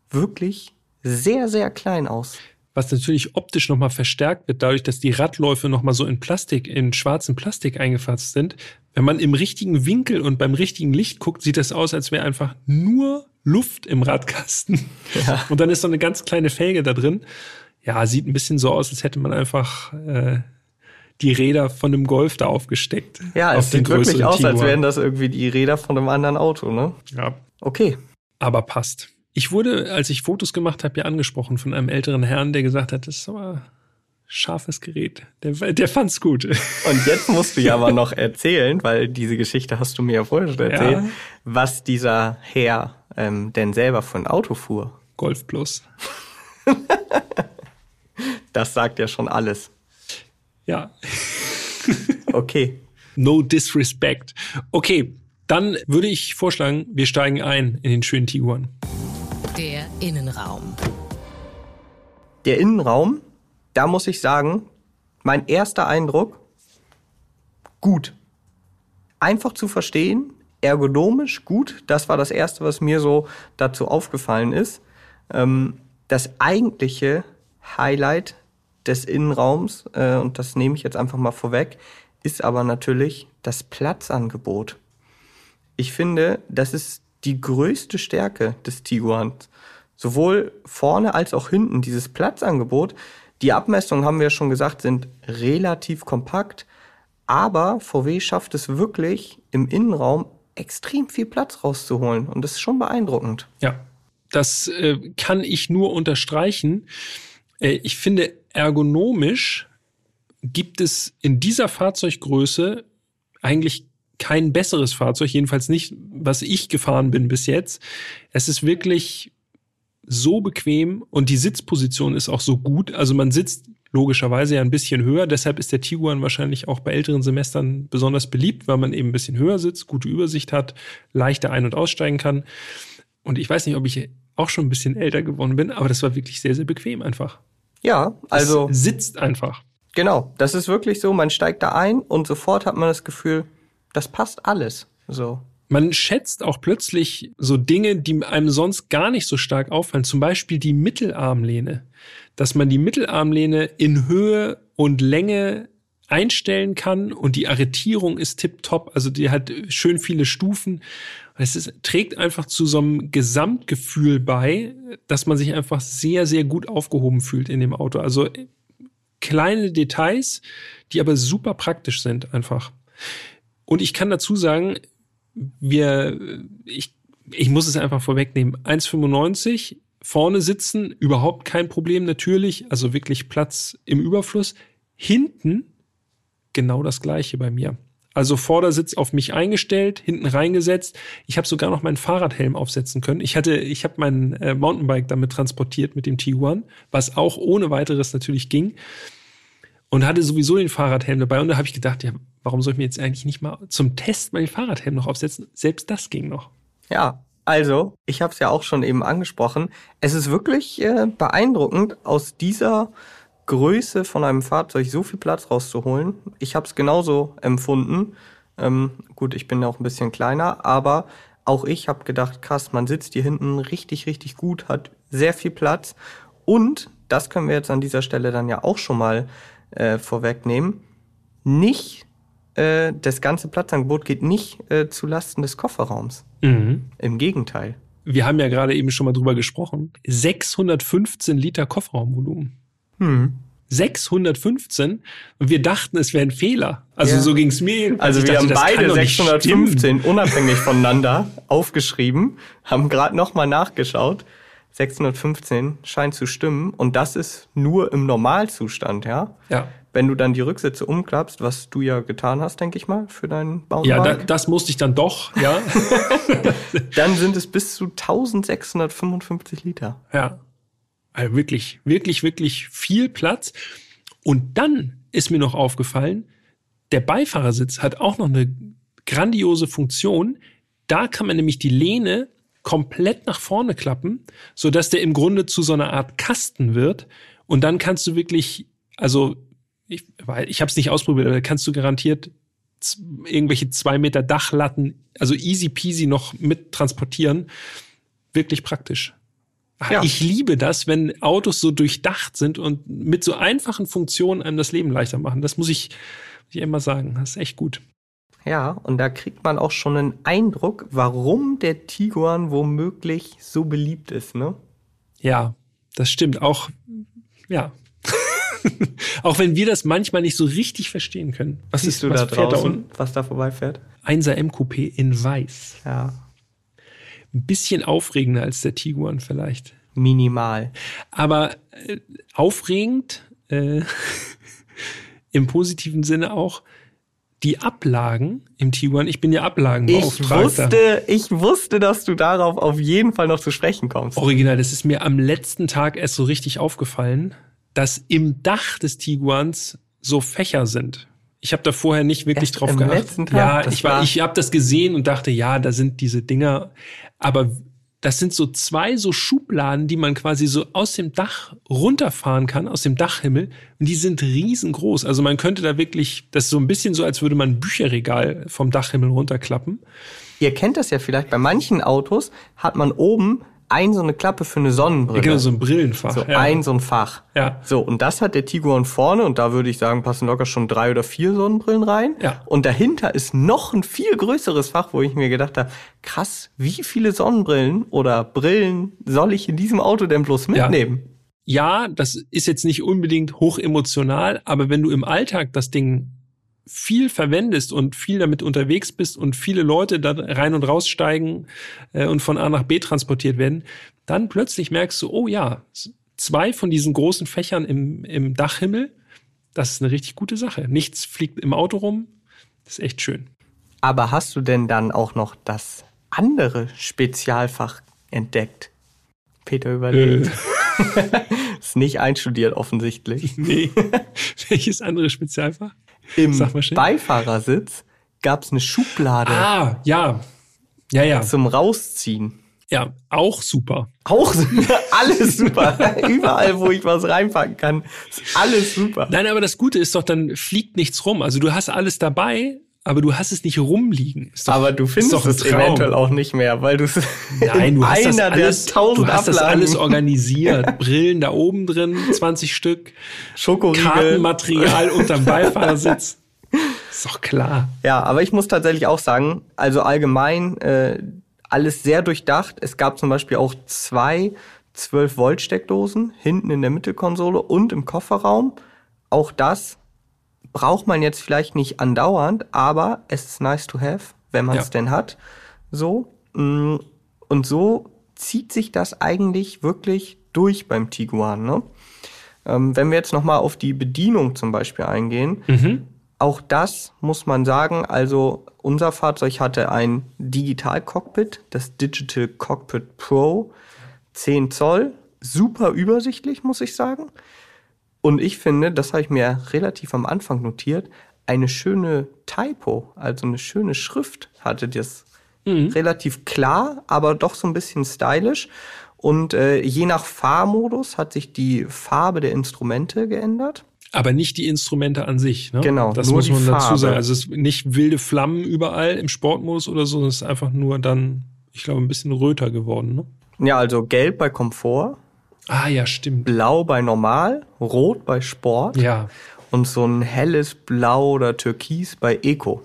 wirklich sehr, sehr klein aus. was natürlich optisch nochmal verstärkt wird, dadurch, dass die Radläufe nochmal so in Plastik, in schwarzen Plastik eingefasst sind. Wenn man im richtigen Winkel und beim richtigen Licht guckt, sieht das aus, als wäre einfach nur Luft im Radkasten. Ja. Und dann ist so eine ganz kleine Felge da drin. Ja, sieht ein bisschen so aus, als hätte man einfach äh, die Räder von einem Golf da aufgesteckt. Ja, es sieht wirklich aus, Tiguan. als wären das irgendwie die Räder von einem anderen Auto, ne? Ja. Okay. Aber passt. Ich wurde, als ich Fotos gemacht habe, ja angesprochen von einem älteren Herrn, der gesagt hat, das ist aber scharfes Gerät. Der, der fand's gut. Und jetzt musst du ja aber noch erzählen, weil diese Geschichte hast du mir ja vorher schon erzählt, ja. was dieser Herr ähm, denn selber für ein Auto fuhr. Golf Plus. das sagt ja schon alles. Ja. okay. No disrespect. Okay, dann würde ich vorschlagen, wir steigen ein in den schönen Tiguan. Der Innenraum. Der Innenraum, da muss ich sagen, mein erster Eindruck, gut. Einfach zu verstehen, ergonomisch gut. Das war das Erste, was mir so dazu aufgefallen ist. Ähm, das eigentliche Highlight des Innenraums, äh, und das nehme ich jetzt einfach mal vorweg, ist aber natürlich das Platzangebot. Ich finde, das ist die größte Stärke des Tiguans. Sowohl vorne als auch hinten dieses Platzangebot. Die Abmessungen, haben wir schon gesagt, sind relativ kompakt. Aber VW schafft es wirklich im Innenraum extrem viel Platz rauszuholen. Und das ist schon beeindruckend. Ja, das äh, kann ich nur unterstreichen. Äh, ich finde, ergonomisch gibt es in dieser Fahrzeuggröße eigentlich kein besseres Fahrzeug, jedenfalls nicht, was ich gefahren bin bis jetzt. Es ist wirklich so bequem und die Sitzposition ist auch so gut. Also man sitzt logischerweise ja ein bisschen höher. Deshalb ist der Tiguan wahrscheinlich auch bei älteren Semestern besonders beliebt, weil man eben ein bisschen höher sitzt, gute Übersicht hat, leichter ein- und aussteigen kann. Und ich weiß nicht, ob ich auch schon ein bisschen älter geworden bin, aber das war wirklich sehr, sehr bequem einfach. Ja, also. Es sitzt einfach. Genau, das ist wirklich so. Man steigt da ein und sofort hat man das Gefühl, das passt alles. So. Man schätzt auch plötzlich so Dinge, die einem sonst gar nicht so stark auffallen. Zum Beispiel die Mittelarmlehne. Dass man die Mittelarmlehne in Höhe und Länge einstellen kann und die Arretierung ist tipptopp. Also die hat schön viele Stufen. Es ist, trägt einfach zu so einem Gesamtgefühl bei, dass man sich einfach sehr, sehr gut aufgehoben fühlt in dem Auto. Also kleine Details, die aber super praktisch sind einfach. Und ich kann dazu sagen, wir, ich, ich muss es einfach vorwegnehmen. 1,95 vorne sitzen, überhaupt kein Problem natürlich, also wirklich Platz im Überfluss. Hinten genau das gleiche bei mir. Also Vordersitz auf mich eingestellt, hinten reingesetzt. Ich habe sogar noch meinen Fahrradhelm aufsetzen können. Ich hatte, ich habe mein äh, Mountainbike damit transportiert mit dem T1, was auch ohne weiteres natürlich ging. Und hatte sowieso den Fahrradhelm dabei. Und da habe ich gedacht, ja, warum soll ich mir jetzt eigentlich nicht mal zum Test meinen Fahrradhelm noch aufsetzen? Selbst das ging noch. Ja, also, ich habe es ja auch schon eben angesprochen. Es ist wirklich äh, beeindruckend, aus dieser Größe von einem Fahrzeug so viel Platz rauszuholen. Ich habe es genauso empfunden. Ähm, gut, ich bin ja auch ein bisschen kleiner, aber auch ich habe gedacht, krass, man sitzt hier hinten richtig, richtig gut, hat sehr viel Platz. Und, das können wir jetzt an dieser Stelle dann ja auch schon mal äh, vorwegnehmen, nicht äh, das ganze Platzangebot geht nicht äh, zu Lasten des Kofferraums. Mhm. Im Gegenteil. Wir haben ja gerade eben schon mal drüber gesprochen. 615 Liter Kofferraumvolumen. Hm. 615 und wir dachten, es wäre ein Fehler. Also ja. so ging es mir. Also wir dachte, haben beide 615 unabhängig voneinander aufgeschrieben, haben gerade nochmal nachgeschaut. 615 scheint zu stimmen und das ist nur im Normalzustand, ja? Ja. Wenn du dann die Rücksitze umklappst, was du ja getan hast, denke ich mal, für deinen Baumarkt. Ja, da, das musste ich dann doch, ja. dann sind es bis zu 1655 Liter. Ja. Also wirklich, wirklich, wirklich viel Platz. Und dann ist mir noch aufgefallen, der Beifahrersitz hat auch noch eine grandiose Funktion. Da kann man nämlich die Lehne komplett nach vorne klappen, so dass der im Grunde zu so einer Art Kasten wird. Und dann kannst du wirklich, also ich, weil ich habe es nicht ausprobiert, aber da kannst du garantiert irgendwelche zwei Meter Dachlatten, also easy peasy noch mit transportieren. Wirklich praktisch. Ja. Ich liebe das, wenn Autos so durchdacht sind und mit so einfachen Funktionen einem das Leben leichter machen. Das muss ich, muss ich immer sagen. Das ist echt gut. Ja, und da kriegt man auch schon einen Eindruck, warum der Tiguan womöglich so beliebt ist, ne? Ja, das stimmt. Auch, ja. auch wenn wir das manchmal nicht so richtig verstehen können. Was Siehst ist du was da fährt draußen, unten? was da vorbeifährt? 1er MQP in weiß. Ja, Ein bisschen aufregender als der Tiguan vielleicht. minimal. Aber äh, aufregend, äh, im positiven Sinne auch, die Ablagen im Tiguan. Ich bin ja Ich Ablagenbeauftragter. wusste, ich wusste, dass du darauf auf jeden Fall noch zu sprechen kommst. Original, das ist mir am letzten Tag erst so richtig aufgefallen, dass im Dach des Tiguans so Fächer sind. Ich habe da vorher nicht wirklich Erst drauf am geachtet. letzten Tag? Ja, ich war, war- ich habe das gesehen und dachte, ja, da sind diese Dinger, aber das sind so zwei so Schubladen, die man quasi so aus dem Dach runterfahren kann, aus dem Dachhimmel. Und die sind riesengroß. Also man könnte da wirklich, das ist so ein bisschen so, als würde man ein Bücherregal vom Dachhimmel runterklappen. Ihr kennt das ja vielleicht, bei manchen Autos hat man oben ein so eine Klappe für eine Sonnenbrille. Genau, so ein Brillenfach. So ja. ein so ein Fach. Ja. So, und das hat der Tiguan vorne und da würde ich sagen, passen locker schon drei oder vier Sonnenbrillen rein. Ja. Und dahinter ist noch ein viel größeres Fach, wo ich mir gedacht habe, krass, wie viele Sonnenbrillen oder Brillen soll ich in diesem Auto denn bloß Ja. mitnehmen? ja, das ist jetzt nicht unbedingt hoch emotional, aber wenn du im Alltag das Ding viel verwendest und viel damit unterwegs bist und viele Leute da rein und raussteigen äh, und von A nach B transportiert werden, dann plötzlich merkst du, oh ja, zwei von diesen großen Fächern im, im Dachhimmel, das ist eine richtig gute Sache. Nichts fliegt im Auto rum, das ist echt schön. Aber hast du denn dann auch noch das andere Spezialfach entdeckt? Peter überlegt. Ist nicht einstudiert offensichtlich. nee. Welches andere Spezialfach? Im. Beifahrersitz gab es eine Schublade Ah, ja. Ja, ja. zum Rausziehen. Ja, auch super. Auch alles super. Überall, wo ich was reinpacken kann, ist alles super. Nein, aber das Gute ist doch, dann fliegt nichts rum. Also du hast alles dabei, aber du hast es nicht rumliegen. Ist doch, Aber du findest es eventuell auch nicht mehr, weil du es Nein, du hast das einer alles, der tausend du hast das alles organisiert. Brillen da oben drin, 20 Stück, Schokoriegel. Kartenmaterial unterm Beifahrersitz. Ist doch klar. Ja, aber ich muss tatsächlich auch sagen, also allgemein äh, alles sehr durchdacht. Es gab zum Beispiel auch zwei 12-Volt-Steckdosen hinten in der Mittelkonsole und im Kofferraum. Auch das braucht man jetzt vielleicht nicht andauernd, aber es ist nice to have, wenn man es Ja. denn hat. So. mm, Und so zieht sich das eigentlich wirklich durch beim Tiguan. Ne? Ähm, wenn wir jetzt nochmal auf die Bedienung zum Beispiel eingehen, auch das muss man sagen. Also unser Fahrzeug hatte ein Digital-Cockpit, das Digital Cockpit Pro, 10 Zoll, super übersichtlich, muss ich sagen. Und ich finde, das habe ich mir relativ am Anfang notiert, eine schöne Typo, also eine schöne Schrift hatte das. Relativ klar, aber doch so ein bisschen stylisch. Und äh, je nach Fahrmodus hat sich die Farbe der Instrumente geändert. Aber nicht die Instrumente an sich. Ne? Genau, das muss man dazu sagen. Also es ist nicht wilde Flammen überall im Sportmodus oder so. Es ist einfach nur dann, ich glaube, ein bisschen röter geworden. Ne? Ja, also gelb bei Komfort, Ah ja, stimmt. blau bei normal, rot bei Sport Ja, und so ein helles Blau oder Türkis bei Eco.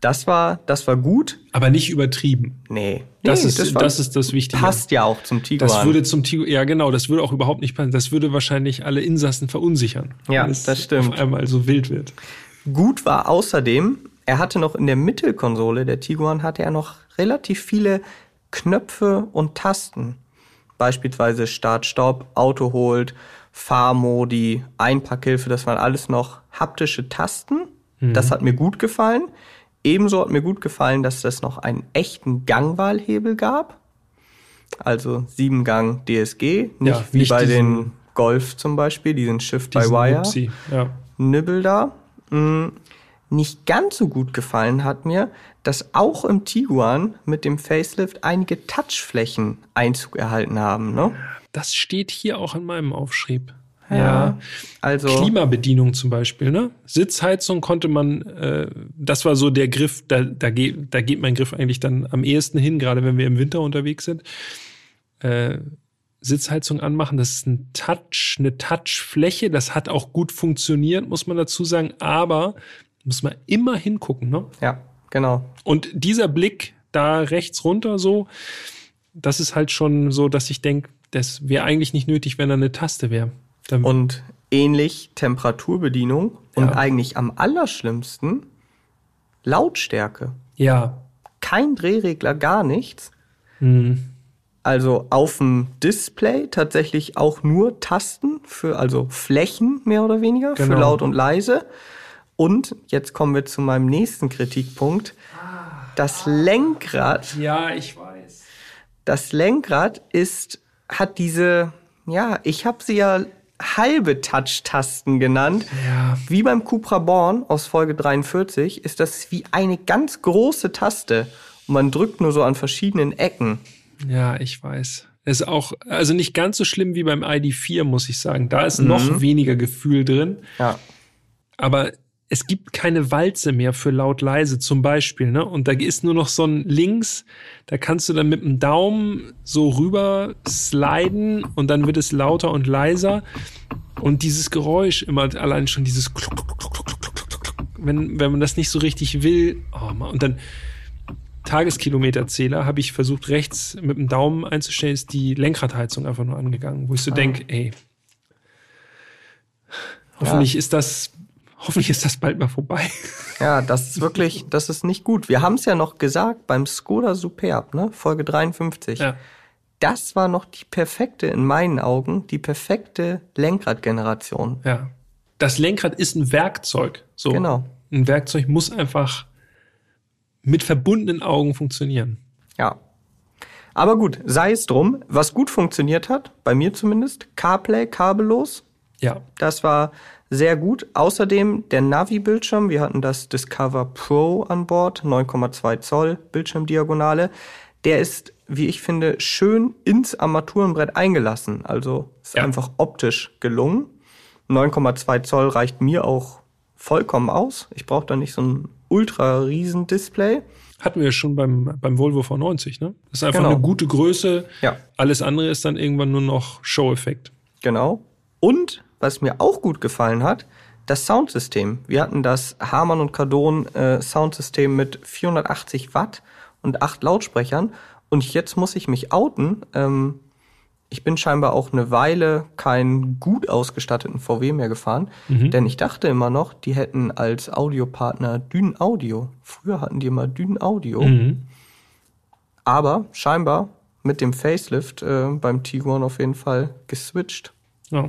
Das war, das war gut. aber nicht übertrieben. Nee. Das, nee, ist, war- das ist das Wichtige. passt ja auch zum Tiguan. Das würde zum Tigo, ja genau, das würde auch überhaupt nicht passen. Das würde wahrscheinlich alle Insassen verunsichern. Ja, wenn es das stimmt. Auf einmal so wild wird. Gut war außerdem, er hatte noch in der Mittelkonsole, der Tiguan, hatte er noch relativ viele Knöpfe und Tasten. Beispielsweise Start, Stopp, Auto holt, Fahrmodi, Einpackhilfe, das waren alles noch haptische Tasten. Das hat mir gut gefallen. Ebenso hat mir gut gefallen, dass es noch einen echten Gangwahlhebel gab. Also Siebengang DSG, nicht Ja, wie nicht bei den Golf zum Beispiel, diesen Shift by Wire. Ja. Nibbel da. Nicht ganz so gut gefallen hat mir, dass auch im Tiguan mit dem Facelift einige Touchflächen Einzug erhalten haben. Ne? Das steht hier auch in meinem Aufschrieb. Ja. Also Klimabedienung zum Beispiel, ne? Sitzheizung konnte man, äh, das war so der Griff, da, da, geht, da geht mein Griff eigentlich dann am ehesten hin, gerade wenn wir im Winter unterwegs sind. äh, Sitzheizung anmachen. Das ist ein Touch, eine Touchfläche. Das hat auch gut funktioniert, muss man dazu sagen. Aber muss man immer hingucken. Ne? Ja, genau. Und dieser Blick da rechts runter so, das ist halt schon so, dass ich denke, das wäre eigentlich nicht nötig, wenn da eine Taste wäre. Und ähnlich Temperaturbedienung und ja. eigentlich am allerschlimmsten Lautstärke. Ja. Kein Drehregler, gar nichts. Mhm. Also auf dem Display tatsächlich auch nur Tasten für, also Flächen mehr oder weniger, genau. für laut und leise. Und jetzt kommen wir zu meinem nächsten Kritikpunkt. Das Lenkrad. Ja, ich weiß. Das Lenkrad ist, hat diese, ja, ich habe sie ja halbe Touch-Tasten genannt. Ja. Wie beim Cupra Born aus Folge 43 ist das wie eine ganz große Taste. Und man drückt nur so an verschiedenen Ecken. Ja, ich weiß. ist auch, also nicht ganz so schlimm wie beim ID4, muss ich sagen. Da ist mhm. noch weniger Gefühl drin. Ja. Aber es gibt keine Walze mehr für laut leise zum Beispiel, ne? Und da ist nur noch so ein links, da kannst du dann mit dem Daumen so rüber sliden und dann wird es lauter und leiser. Und dieses Geräusch immer allein schon dieses Kluck, Kluck, Kluck, Kluck, Kluck, Kluck, wenn, wenn man das nicht so richtig will, oh man, und dann Tageskilometerzähler habe ich versucht rechts mit dem Daumen einzustellen, ist die Lenkradheizung einfach nur angegangen, wo ich so ah. denke, ey, hoffentlich ja. ist das hoffentlich ist das bald mal vorbei. Ja, das ist wirklich, das ist nicht gut. Wir haben es ja noch gesagt beim Skoda Superb, ne? Folge 53. Ja. Das war noch die perfekte, in meinen Augen, die perfekte Lenkradgeneration. Ja. Das Lenkrad ist ein Werkzeug. So. Genau. Ein Werkzeug muss einfach mit verbundenen Augen funktionieren. Ja. Aber gut, sei es drum. Was gut funktioniert hat, bei mir zumindest, CarPlay kabellos. Ja. Das war sehr gut. Außerdem der Navi-Bildschirm. Wir hatten das Discover Pro an Bord, 9,2 Zoll Bildschirmdiagonale. Der ist, wie ich finde, schön ins Armaturenbrett eingelassen. Also ist ja. einfach optisch gelungen. 9,2 Zoll reicht mir auch vollkommen aus. Ich brauche da nicht so ein ultra riesen Display. Hatten wir schon beim, beim Volvo V90, ne? Das ist einfach genau. eine gute Größe. Ja. Alles andere ist dann irgendwann nur noch Show-Effekt. Genau. Und was mir auch gut gefallen hat, das Soundsystem. Wir hatten das Harman und Kardon äh, Soundsystem mit 480 Watt und acht Lautsprechern. Und jetzt muss ich mich outen. Ähm, ich bin scheinbar auch eine Weile keinen gut ausgestatteten VW mehr gefahren, mhm. denn ich dachte immer noch, die hätten als Audiopartner Dyn Audio. Früher hatten die immer Dyn Audio. Mhm. Aber scheinbar mit dem Facelift äh, beim Tiguan auf jeden Fall geswitcht. Ja.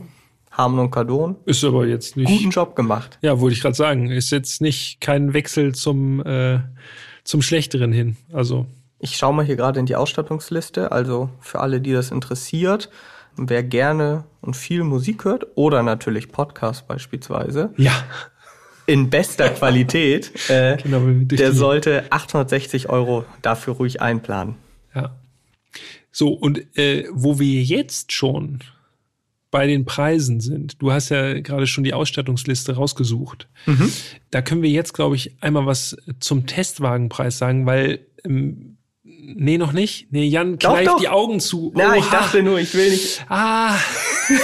Harman und Kardon. Ist aber jetzt nicht. Guten Job gemacht. Ja, wollte ich gerade sagen. Ist jetzt nicht kein Wechsel zum, äh, zum Schlechteren hin. Also. Ich schaue mal hier gerade in die Ausstattungsliste. Also für alle, die das interessiert, wer gerne und viel Musik hört oder natürlich Podcast beispielsweise. Ja. In bester Qualität, äh, genau, der sollte 860 Euro dafür ruhig einplanen. Ja. So, und äh, wo wir jetzt schon bei den Preisen sind. Du hast ja gerade schon die Ausstattungsliste rausgesucht. Mhm. Da können wir jetzt, glaube ich, einmal was zum Testwagenpreis sagen, weil ähm, Nee, noch nicht. Nee, Jan kneift die Augen zu. Na, ich dachte nur, ich will nicht. Ah.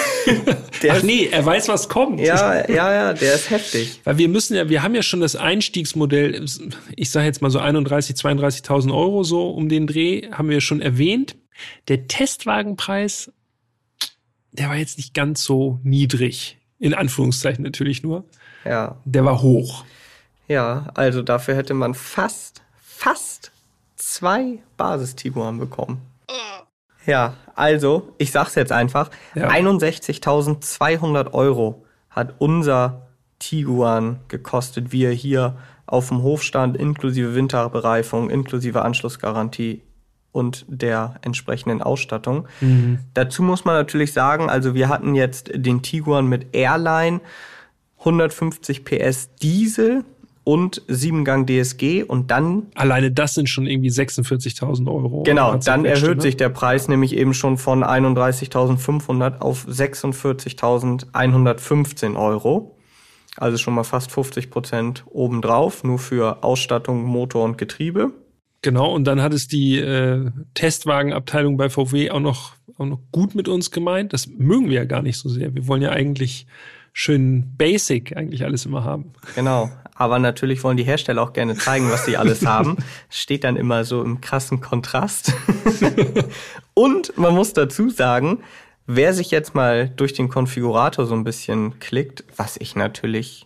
Ach nee, er weiß, was kommt. Ja, ja, ja, der ist heftig. Weil wir müssen ja, wir haben ja schon das Einstiegsmodell, ich sage jetzt mal so 31, 32.000 Euro so um den Dreh, haben wir schon erwähnt. Der Testwagenpreis der war jetzt nicht ganz so niedrig. In Anführungszeichen natürlich nur. Ja. Der war hoch. Ja, also dafür hätte man fast, fast zwei Basis-Tiguan bekommen. Ja, also, ich sag's jetzt einfach. Ja. 61.200 Euro hat unser Tiguan gekostet, wie er hier auf dem Hof stand, inklusive Winterbereifung, inklusive Anschlussgarantie und der entsprechenden Ausstattung. Mhm. Dazu muss man natürlich sagen, also wir hatten jetzt den Tiguan mit Airline, 150 PS Diesel und 7-Gang DSG und dann. Alleine das sind schon irgendwie 46.000 Euro. Genau, dann erhöht ne? sich der Preis nämlich eben schon von 31.500 auf 46.115 Euro. Also schon mal fast 50 Prozent obendrauf, nur für Ausstattung, Motor und Getriebe. Genau, und dann hat es die äh, Testwagenabteilung bei VW auch noch, auch noch gut mit uns gemeint. Das mögen wir ja gar nicht so sehr. Wir wollen ja eigentlich schön basic eigentlich alles immer haben. Genau. Aber natürlich wollen die Hersteller auch gerne zeigen, was sie alles haben. Steht dann immer so im krassen Kontrast. und man muss dazu sagen, wer sich jetzt mal durch den Konfigurator so ein bisschen klickt, was ich natürlich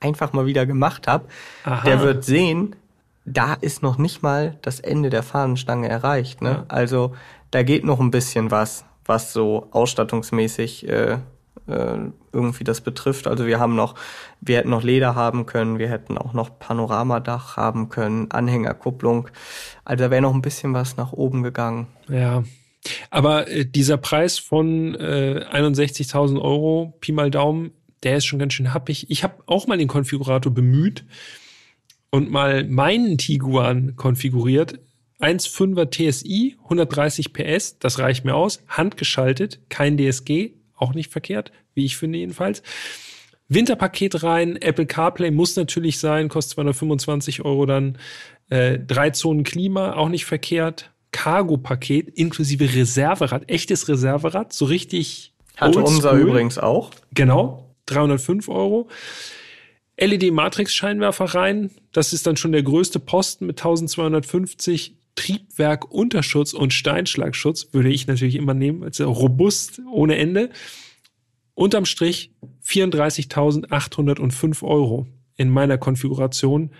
einfach mal wieder gemacht habe, der wird sehen, da ist noch nicht mal das Ende der Fahnenstange erreicht. Ne? Ja. Also da geht noch ein bisschen was, was so ausstattungsmäßig äh, äh, irgendwie das betrifft. Also wir haben noch, wir hätten noch Leder haben können, wir hätten auch noch Panoramadach haben können, Anhängerkupplung. Also da wäre noch ein bisschen was nach oben gegangen. Ja. Aber äh, dieser Preis von äh, 61.000 Euro, Pi mal Daumen, der ist schon ganz schön happig. Ich habe auch mal den Konfigurator bemüht und mal meinen Tiguan konfiguriert. 1,5er TSI, 130 PS, das reicht mir aus. Handgeschaltet, kein DSG, auch nicht verkehrt, wie ich finde jedenfalls. Winterpaket rein, Apple CarPlay muss natürlich sein, kostet 225 Euro dann. Äh, drei Zonen Klima, auch nicht verkehrt. Cargo-Paket inklusive Reserverad, echtes Reserverad, so richtig. Hatte unser übrigens auch. Genau, 305 Euro. LED-Matrix-Scheinwerfer rein, das ist dann schon der größte Posten mit 1250. Triebwerk, Unterschutz und Steinschlagschutz würde ich natürlich immer nehmen, also robust ohne Ende. Unterm Strich 34.805 Euro in meiner Konfiguration.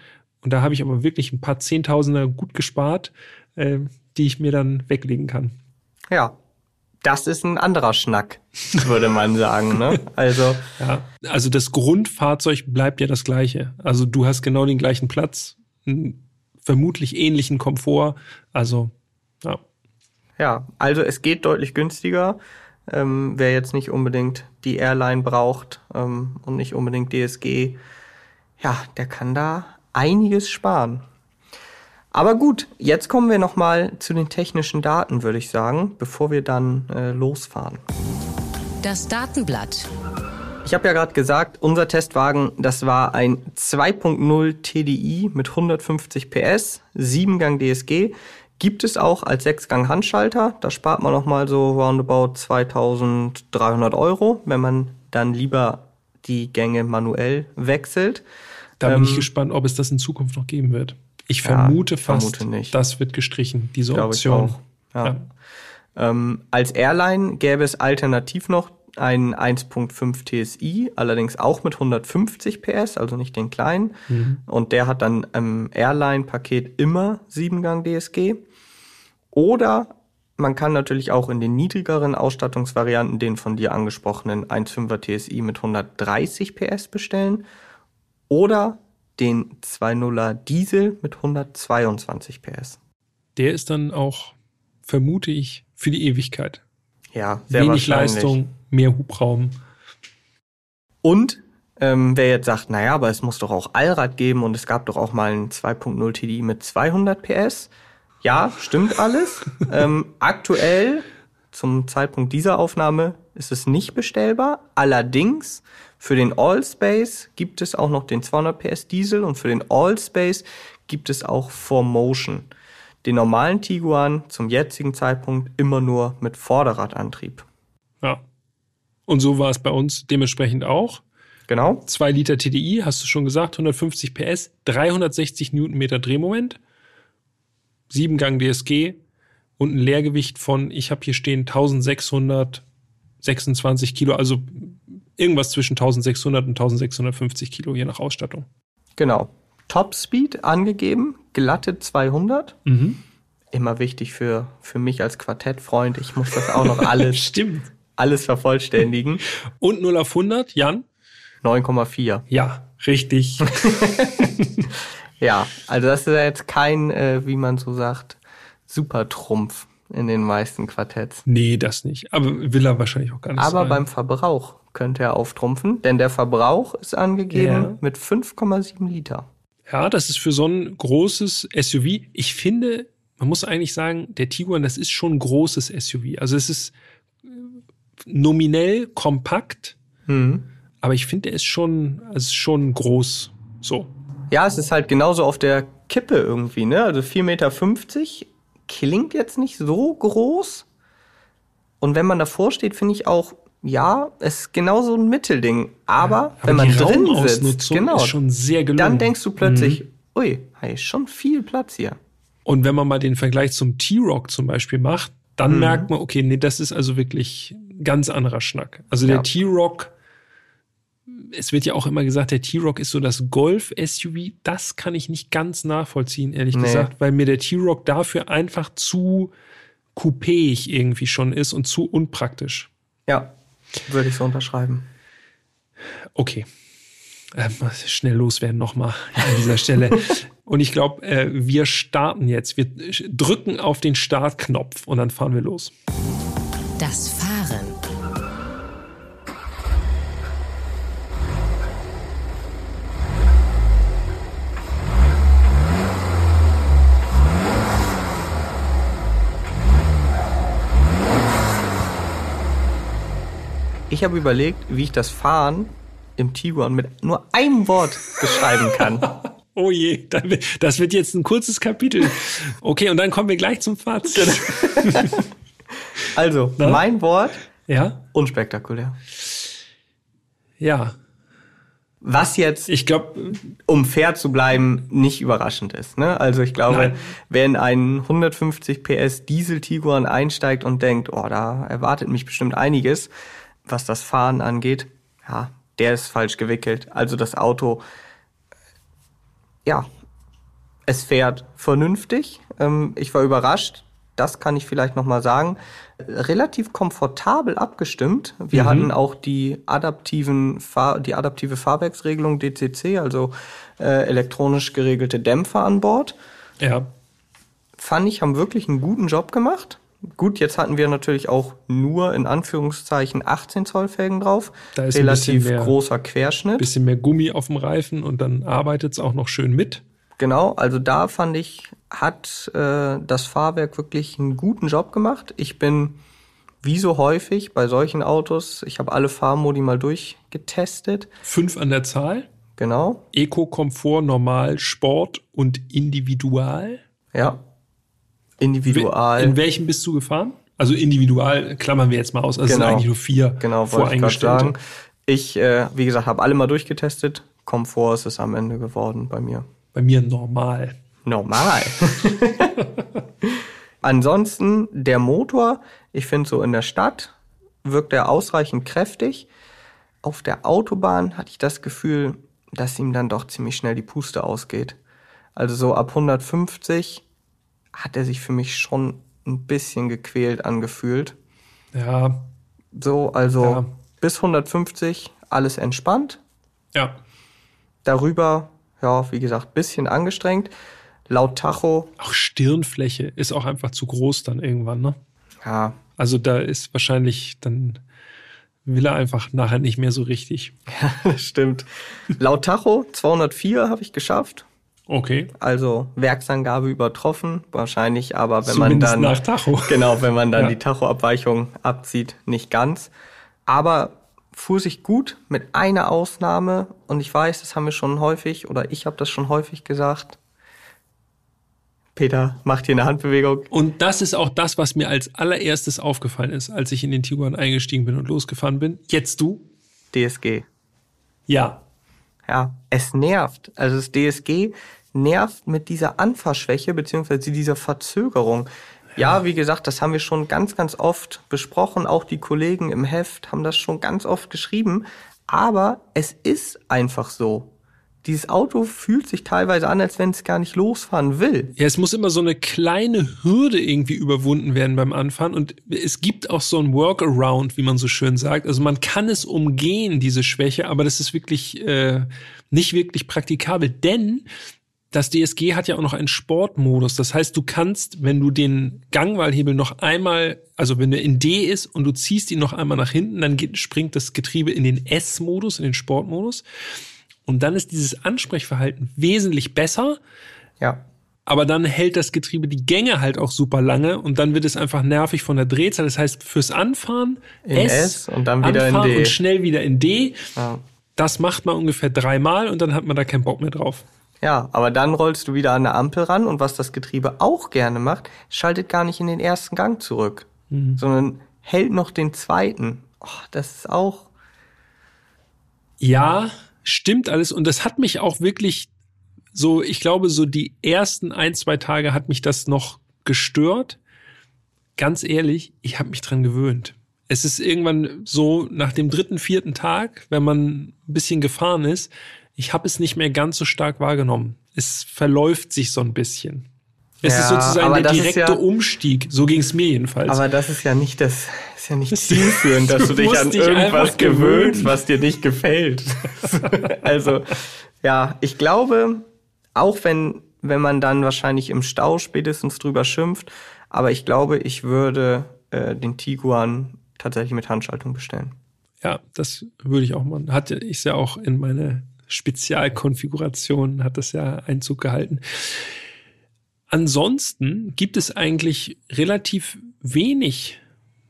Und da habe ich aber wirklich ein paar Zehntausender gut gespart, äh, die ich mir dann weglegen kann. Ja, das ist ein anderer Schnack, würde man sagen. Ne? Also, ja, also das Grundfahrzeug bleibt ja das gleiche. Also du hast genau den gleichen Platz, vermutlich ähnlichen Komfort. Also, ja. Ja, also es geht deutlich günstiger. Ähm, wer jetzt nicht unbedingt die Airline braucht ähm, und nicht unbedingt DSG, ja, der kann da einiges sparen. Aber gut, jetzt kommen wir nochmal zu den technischen Daten, würde ich sagen, bevor wir dann äh, losfahren. Das Datenblatt. Ich habe ja gerade gesagt, unser Testwagen, das war ein 2.0 TDI mit 150 PS, 7-Gang DSG. Gibt es auch als 6-Gang Handschalter. Da spart man nochmal so roundabout 2300 Euro, wenn man dann lieber die Gänge manuell wechselt. Da bin ähm, ich gespannt, ob es das in Zukunft noch geben wird. Ich vermute ja, fast, vermute nicht. das wird gestrichen, diese Glaube Option. Ja. Ja. Ähm, als Airline gäbe es alternativ noch ein 1.5 TSI, allerdings auch mit 150 PS, also nicht den kleinen. Mhm. Und der hat dann im Airline-Paket immer 7-Gang DSG. Oder man kann natürlich auch in den niedrigeren Ausstattungsvarianten den von dir angesprochenen 1.5er TSI mit 130 PS bestellen. Oder den 2.0er Diesel mit 122 PS. Der ist dann auch, vermute ich, für die Ewigkeit. Ja, sehr Wenig Leistung, mehr Hubraum. Und ähm, wer jetzt sagt, naja, aber es muss doch auch Allrad geben und es gab doch auch mal einen 2.0 TDI mit 200 PS. Ja, stimmt alles. ähm, aktuell, zum Zeitpunkt dieser Aufnahme, ist es nicht bestellbar. Allerdings, für den Allspace gibt es auch noch den 200 PS Diesel und für den Allspace gibt es auch 4Motion. Den normalen Tiguan zum jetzigen Zeitpunkt immer nur mit Vorderradantrieb. Ja, und so war es bei uns dementsprechend auch. Genau. 2 Liter TDI, hast du schon gesagt, 150 PS, 360 Newtonmeter Drehmoment, 7 Gang DSG und ein Leergewicht von, ich habe hier stehen, 1626 Kilo, also irgendwas zwischen 1600 und 1650 Kilo, je nach Ausstattung. Genau. Topspeed angegeben, glatte 200. Mhm. Immer wichtig für, für mich als Quartettfreund. Ich muss das auch noch alles Stimmt alles vervollständigen. Und 0 auf 100, Jan? 9,4. Ja, richtig. ja, also das ist ja jetzt kein, äh, wie man so sagt, Supertrumpf in den meisten Quartetts. Nee, das nicht. Aber will er wahrscheinlich auch gar nicht Aber sein. beim Verbrauch könnte er auftrumpfen, denn der Verbrauch ist angegeben ja. mit 5,7 Liter. Ja, das ist für so ein großes SUV. Ich finde, man muss eigentlich sagen, der Tiguan, das ist schon ein großes SUV. Also es ist nominell kompakt, mhm. aber ich finde, er ist schon, ist schon groß. So. Ja, es ist halt genauso auf der Kippe irgendwie, ne? Also 4,50 Meter klingt jetzt nicht so groß. Und wenn man davor steht, finde ich auch, ja, es ist genau so ein Mittelding. Aber, Ja, wenn man drin sitzt, genau, ist schon sehr gelungen. dann denkst du plötzlich, Mhm. ui, hey, schon viel Platz hier. Und wenn man mal den Vergleich zum T-Rock zum Beispiel macht, dann Mhm. merkt man, okay, nee, das ist also wirklich ein ganz anderer Schnack. Also der Ja. T-Rock, es wird ja auch immer gesagt, der T-Rock ist so das Golf-SUV. Das kann ich nicht ganz nachvollziehen, ehrlich Nee. gesagt, weil mir der T-Rock dafür einfach zu coupéig irgendwie schon ist und zu unpraktisch. Ja, würde ich so unterschreiben. Okay. Ähm, schnell loswerden nochmal an dieser Stelle. Und ich glaube, äh, wir starten jetzt. Wir drücken auf den Startknopf und dann fahren wir los. Das Fahren. Ich habe überlegt, wie ich das Fahren im Tiguan mit nur einem Wort beschreiben kann. Oh je, das wird jetzt ein kurzes Kapitel. Okay, und dann kommen wir gleich zum Fazit. Also, Na? mein Wort, Ja? unspektakulär. Ja. Was jetzt, Ich glaube, um fair zu bleiben, nicht überraschend ist. Ne? Also ich glaube, Nein. wer in einen 150 PS Diesel Tiguan einsteigt und denkt, oh, da erwartet mich bestimmt einiges, was das Fahren angeht, ja, der ist falsch gewickelt. Also das Auto, ja, es fährt vernünftig. Ähm, ich war überrascht. Das kann ich vielleicht noch mal sagen. Relativ komfortabel abgestimmt. Wir Mhm. hatten auch die adaptiven Fahr die adaptive Fahrwerksregelung DCC, also äh, elektronisch geregelte Dämpfer an Bord. ja. Fand ich, haben wirklich einen guten Job gemacht. Gut, jetzt hatten wir natürlich auch nur in Anführungszeichen 18 Zoll Felgen drauf. Da ist ein Relativ mehr- großer Querschnitt. Bisschen mehr Gummi auf dem Reifen und dann arbeitet es auch noch schön mit. Genau, also da fand ich, hat äh, das Fahrwerk wirklich einen guten Job gemacht. Ich bin wie so häufig bei solchen Autos, ich habe alle Fahrmodi mal durchgetestet. Fünf an der Zahl. Genau, Eco, Komfort, Normal, Sport und Individual. ja. Individual. In welchem bist du gefahren? Also individual klammern wir jetzt mal aus. Also es sind Genau. eigentlich nur vier Genau, ich voreingestellte. sagen. Ich, äh, wie gesagt, habe alle mal durchgetestet. Komfort ist es am Ende geworden bei mir. Bei mir normal. Normal. Ansonsten der Motor, ich finde so in der Stadt wirkt er ausreichend kräftig. Auf der Autobahn hatte ich das Gefühl, dass ihm dann doch ziemlich schnell die Puste ausgeht. Also so ab 150 hat er sich für mich schon ein bisschen gequält angefühlt. Ja, So, also Ja. bis 150 alles entspannt. ja. Darüber, ja, wie gesagt, bisschen angestrengt. Laut Tacho, Auch Stirnfläche ist auch einfach zu groß dann irgendwann, ne? ja, Also da ist wahrscheinlich, dann will er einfach nachher nicht mehr so richtig. das stimmt. Laut Tacho 204 habe ich geschafft. Okay. Also Werksangabe übertroffen, wahrscheinlich, aber wenn Zumindest man dann nach Tacho. genau, wenn man dann Ja. die Tachoabweichung abzieht, nicht ganz. Aber fuhr sich gut mit einer Ausnahme und ich weiß, das haben wir schon häufig oder ich habe das schon häufig gesagt. Peter macht hier eine Handbewegung. Und das ist auch das, was mir als allererstes aufgefallen ist, als ich in den Tiguan eingestiegen bin und losgefahren bin. Jetzt du? DSG. Ja. Ja, es nervt. Also das DSG nervt mit dieser Anfahrschwäche beziehungsweise dieser Verzögerung. Ja, wie gesagt, das haben wir schon ganz, ganz oft besprochen. Auch die Kollegen im Heft haben das schon ganz oft geschrieben. Aber es ist einfach so. Dieses Auto fühlt sich teilweise an, als wenn es gar nicht losfahren will. Ja, es muss immer so eine kleine Hürde irgendwie überwunden werden beim Anfahren. Und es gibt auch so ein Workaround, wie man so schön sagt. Also man kann es umgehen, diese Schwäche, aber das ist wirklich äh, nicht wirklich praktikabel. Denn das DSG hat ja auch noch einen Sportmodus. Das heißt, du kannst, wenn du den Gangwahlhebel noch einmal, also wenn der in D ist und du ziehst ihn noch einmal nach hinten, dann geht, springt das Getriebe in den S-Modus, in den Sportmodus. Und dann ist dieses Ansprechverhalten wesentlich besser. Ja. Aber dann hält das Getriebe die Gänge halt auch super lange und dann wird es einfach nervig von der Drehzahl. Das heißt, fürs Anfahren In S und dann wieder in anfahren D. und schnell wieder in D. Ja. Das macht man ungefähr dreimal und dann hat man da keinen Bock mehr drauf. Ja, aber dann rollst du wieder an der Ampel ran und was das Getriebe auch gerne macht, schaltet gar nicht in den ersten Gang zurück, mhm. sondern hält noch den zweiten. Oh, das ist auch. Ja, stimmt alles. Und das hat mich auch wirklich so, ich glaube, so die ersten ein, zwei Tage hat mich das noch gestört. Ganz ehrlich, ich habe mich dran gewöhnt. Es ist irgendwann so nach dem dritten, vierten Tag, wenn man ein bisschen gefahren ist, ich habe es nicht mehr ganz so stark wahrgenommen. Es verläuft sich so ein bisschen. Es ja, ist sozusagen der direkte ja, Umstieg. So ging es mir jedenfalls. Aber das ist ja nicht das, ist ja nicht zielführend, dass du, dich an dich irgendwas gewöhnst, was dir nicht gefällt. also, ja, ich glaube, auch wenn, wenn man dann wahrscheinlich im Stau spätestens drüber schimpft, aber ich glaube, ich würde äh, den Tiguan tatsächlich mit Handschaltung bestellen. Ja, das würde ich auch machen. Hatte ich ja auch in meine Spezialkonfiguration, hat das ja Einzug gehalten. Ansonsten gibt es eigentlich relativ wenig,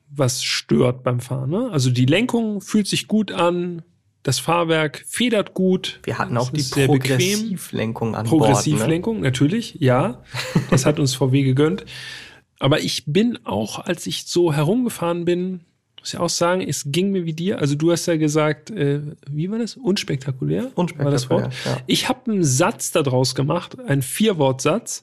was stört beim Fahren. Ne? Also die Lenkung fühlt sich gut an, das Fahrwerk federt gut. Wir hatten auch die Progressivlenkung an Progressivlenkung, Bord, ne? natürlich, ja. Das hat uns VW gegönnt. Aber ich bin auch, als ich so herumgefahren bin, muss ich auch sagen, es ging mir wie dir. Also du hast ja gesagt, äh, wie war das? Unspektakulär? Unspektakulär. War das Wort? Ja. Ich habe einen Satz daraus gemacht, einen Vierwortsatz,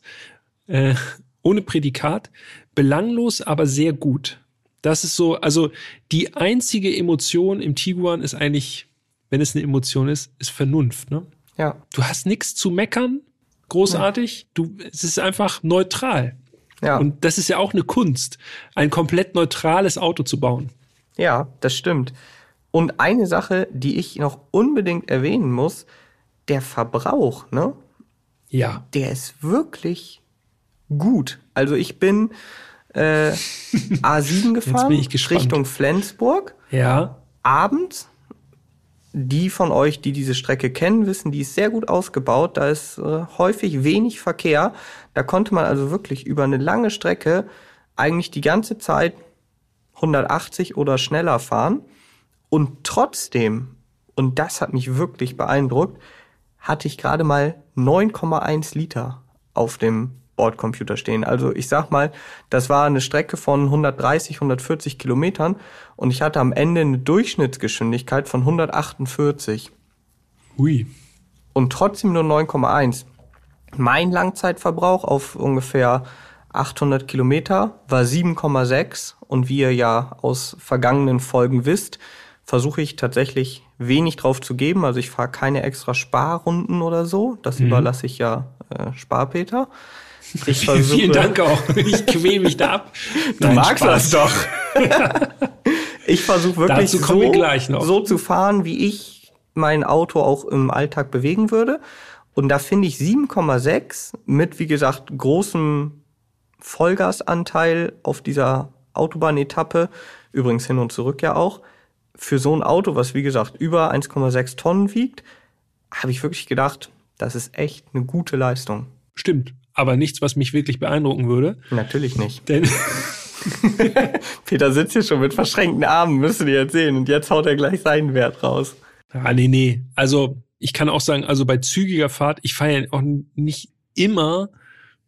äh, ohne Prädikat, belanglos, aber sehr gut. Das ist so, also die einzige Emotion im Tiguan ist eigentlich, wenn es eine Emotion ist, ist Vernunft. Ne? Ja. Du hast nichts zu meckern, großartig. Du, es ist einfach neutral. Ja. Und das ist ja auch eine Kunst, ein komplett neutrales Auto zu bauen. Ja, das stimmt. Und eine Sache, die ich noch unbedingt erwähnen muss, der Verbrauch, ne? Ja. Der ist wirklich gut. Also ich bin äh, A7 gefahren Richtung Flensburg. Ja. Abends. Die von euch, die diese Strecke kennen, wissen, die ist sehr gut ausgebaut. Da ist äh, häufig wenig Verkehr. Da konnte man also wirklich über eine lange Strecke eigentlich die ganze Zeit 180 oder schneller fahren. Und trotzdem, und das hat mich wirklich beeindruckt, hatte ich gerade mal 9,1 Liter auf dem Bordcomputer stehen. Also ich sag mal, das war eine Strecke von 130, 140 Kilometern und ich hatte am Ende eine Durchschnittsgeschwindigkeit von 148. Hui. Und trotzdem nur 9,1. Mein Langzeitverbrauch auf ungefähr 800 Kilometer war 7,6 und wie ihr ja aus vergangenen Folgen wisst, versuche ich tatsächlich wenig drauf zu geben. Also ich fahre keine extra Sparrunden oder so. Das mhm. überlasse ich ja äh, Sparpeter. Ich versuche, Vielen Dank auch. Ich quäle mich da ab. Du Nein, magst Spaß. das doch. ich versuche wirklich so, so zu fahren, wie ich mein Auto auch im Alltag bewegen würde. Und da finde ich 7,6 mit, wie gesagt, großem Vollgasanteil auf dieser Autobahnetappe, übrigens hin und zurück ja auch, für so ein Auto, was wie gesagt über 1,6 Tonnen wiegt, habe ich wirklich gedacht, das ist echt eine gute Leistung. Stimmt, aber nichts, was mich wirklich beeindrucken würde. Natürlich nicht. Denn Peter sitzt hier schon mit verschränkten Armen, müsst ihr jetzt sehen. Und jetzt haut er gleich seinen Wert raus. Ah, nee, nee. Also, ich kann auch sagen, also bei zügiger Fahrt, ich fahre ja auch nicht immer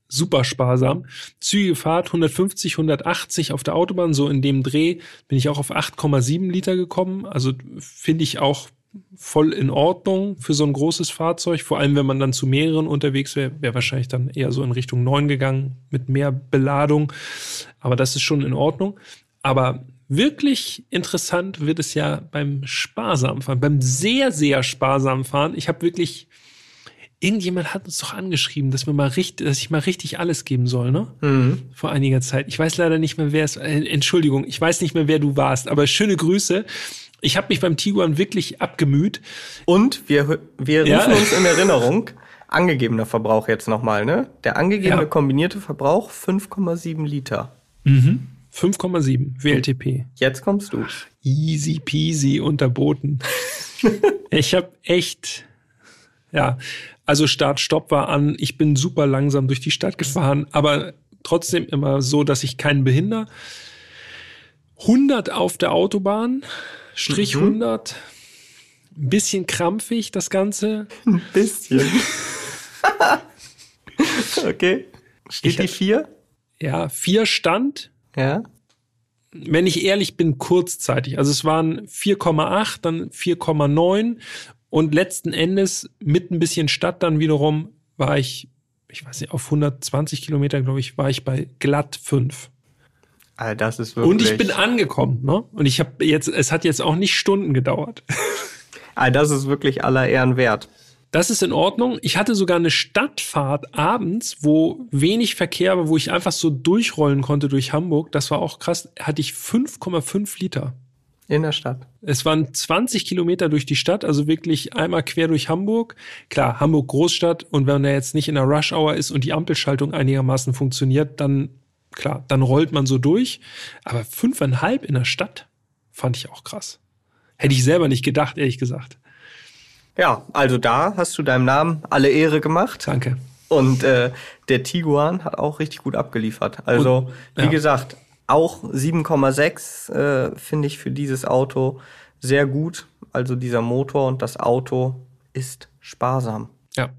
super sparsam. Zügige Fahrt 150, 180 auf der Autobahn, so in dem Dreh bin ich auch auf 8,7 Liter gekommen. Also finde ich auch voll in Ordnung für so ein großes Fahrzeug. Vor allem, wenn man dann zu mehreren unterwegs wäre, wäre wahrscheinlich dann eher so in Richtung 9 gegangen mit mehr Beladung. Aber das ist schon in Ordnung. Aber wirklich interessant wird es ja beim sparsamen Fahren, beim sehr, sehr sparsamen Fahren. Ich habe wirklich Irgendjemand hat uns doch angeschrieben, dass wir mal richtig, dass ich mal richtig alles geben soll, ne? Mhm. Vor einiger Zeit. Ich weiß leider nicht mehr, wer es. Äh, Entschuldigung, ich weiß nicht mehr, wer du warst, aber schöne Grüße. Ich habe mich beim Tiguan wirklich abgemüht. Und wir, wir rufen ja. uns in Erinnerung, angegebener Verbrauch jetzt nochmal, ne? Der angegebene ja. kombinierte Verbrauch 5,7 Liter. Mhm. 5,7 WLTP. Jetzt kommst du. Easy peasy unterboten. ich habe echt, ja, also Start, Stopp war an. Ich bin super langsam durch die Stadt gefahren, aber trotzdem immer so, dass ich keinen behinder. 100 auf der Autobahn, Strich mhm. 100. Ein bisschen krampfig das Ganze. Ein bisschen. okay. Steht Ich die hab- 4? Ja, vier stand. Ja. Wenn ich ehrlich bin, kurzzeitig. Also es waren 4,8, dann 4,9 und letzten Endes mit ein bisschen Stadt dann wiederum war ich, ich weiß nicht, auf 120 Kilometer, glaube ich, war ich bei glatt 5. Also das ist wirklich. Und ich bin angekommen, ne? Und ich habe jetzt, es hat jetzt auch nicht Stunden gedauert. also das ist wirklich aller Ehren wert. Das ist in Ordnung. Ich hatte sogar eine Stadtfahrt abends, wo wenig Verkehr war, wo ich einfach so durchrollen konnte durch Hamburg. Das war auch krass. Hatte ich 5,5 Liter. In der Stadt. Es waren 20 Kilometer durch die Stadt, also wirklich einmal quer durch Hamburg. Klar, Hamburg Großstadt und wenn er jetzt nicht in der Rush Hour ist und die Ampelschaltung einigermaßen funktioniert, dann klar, dann rollt man so durch. Aber fünfeinhalb in der Stadt fand ich auch krass. Hätte ich selber nicht gedacht, ehrlich gesagt. Ja, also da hast du deinem Namen alle Ehre gemacht. Danke. Und äh, der Tiguan hat auch richtig gut abgeliefert. Also, Und- wie ja. gesagt, auch 7,6 äh, finde ich für dieses Auto sehr gut. Also dieser Motor und das Auto ist sparsam. Ja,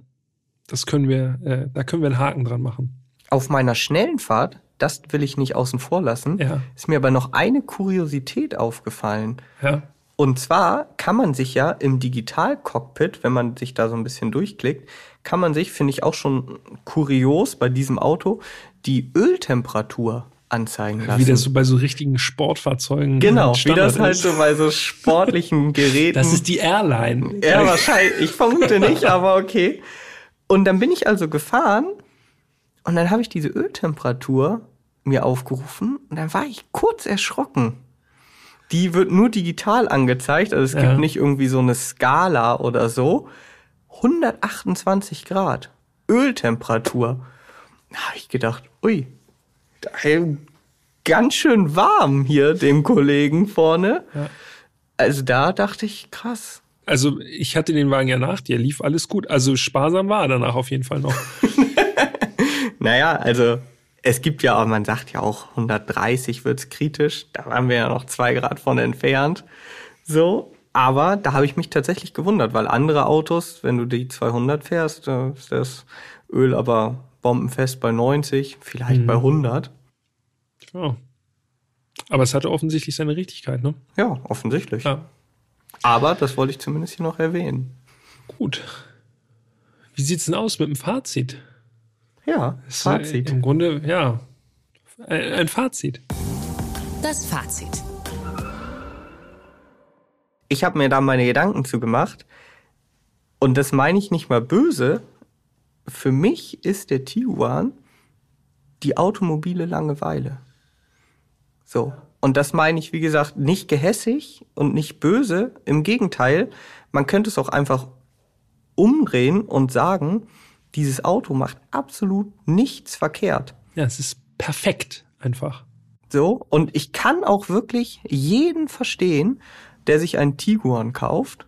das können wir, äh, da können wir einen Haken dran machen. Auf meiner schnellen Fahrt, das will ich nicht außen vor lassen, Ja. ist mir aber noch eine Kuriosität aufgefallen. Ja, Und zwar kann man sich ja im Digitalcockpit, wenn man sich da so ein bisschen durchklickt, kann man sich, finde ich auch schon kurios bei diesem Auto, die Öltemperatur anzeigen lassen. wie das so bei so richtigen Sportfahrzeugen genau, wie das halt ist. so bei so sportlichen Geräten. Das ist die Airline. ja, wahrscheinlich. Ich vermute nicht, aber okay. Und dann bin ich also gefahren und dann habe ich diese Öltemperatur mir aufgerufen und dann war ich kurz erschrocken. Die wird nur digital angezeigt, also es Ja. gibt nicht irgendwie so eine Skala oder so. 128 Grad Öltemperatur. Da habe ich gedacht, ui, ganz schön warm hier dem Kollegen vorne. Ja. Also da dachte ich, krass. Also ich hatte den Wagen ja nach dir, lief alles gut. Also sparsam war er danach auf jeden Fall noch. Naja, also es gibt ja auch, man sagt ja auch 130 wird's kritisch. Da waren wir ja noch zwei Grad von entfernt. So, aber da habe ich mich tatsächlich gewundert, weil andere Autos, wenn du die 200 fährst, da ist das Öl aber bombenfest bei 90, vielleicht bei 100. Ja. Aber es hatte offensichtlich seine Richtigkeit, ne? Ja, offensichtlich. Ja. Aber das wollte ich zumindest hier noch erwähnen. Gut. Wie sieht's denn aus mit dem Fazit? Ja, Fazit. Äh, Im Grunde, ja. Ein, ein Fazit. Das Fazit. ich habe mir da meine Gedanken zu gemacht. Und das meine ich nicht mal böse. Für mich ist der Tiguan die automobile Langeweile. So. Und das meine ich, wie gesagt, nicht gehässig und nicht böse. Im Gegenteil, man könnte es auch einfach umdrehen und sagen, dieses Auto macht absolut nichts verkehrt. Ja, es ist perfekt einfach. So, und ich kann auch wirklich jeden verstehen, der sich einen Tiguan kauft,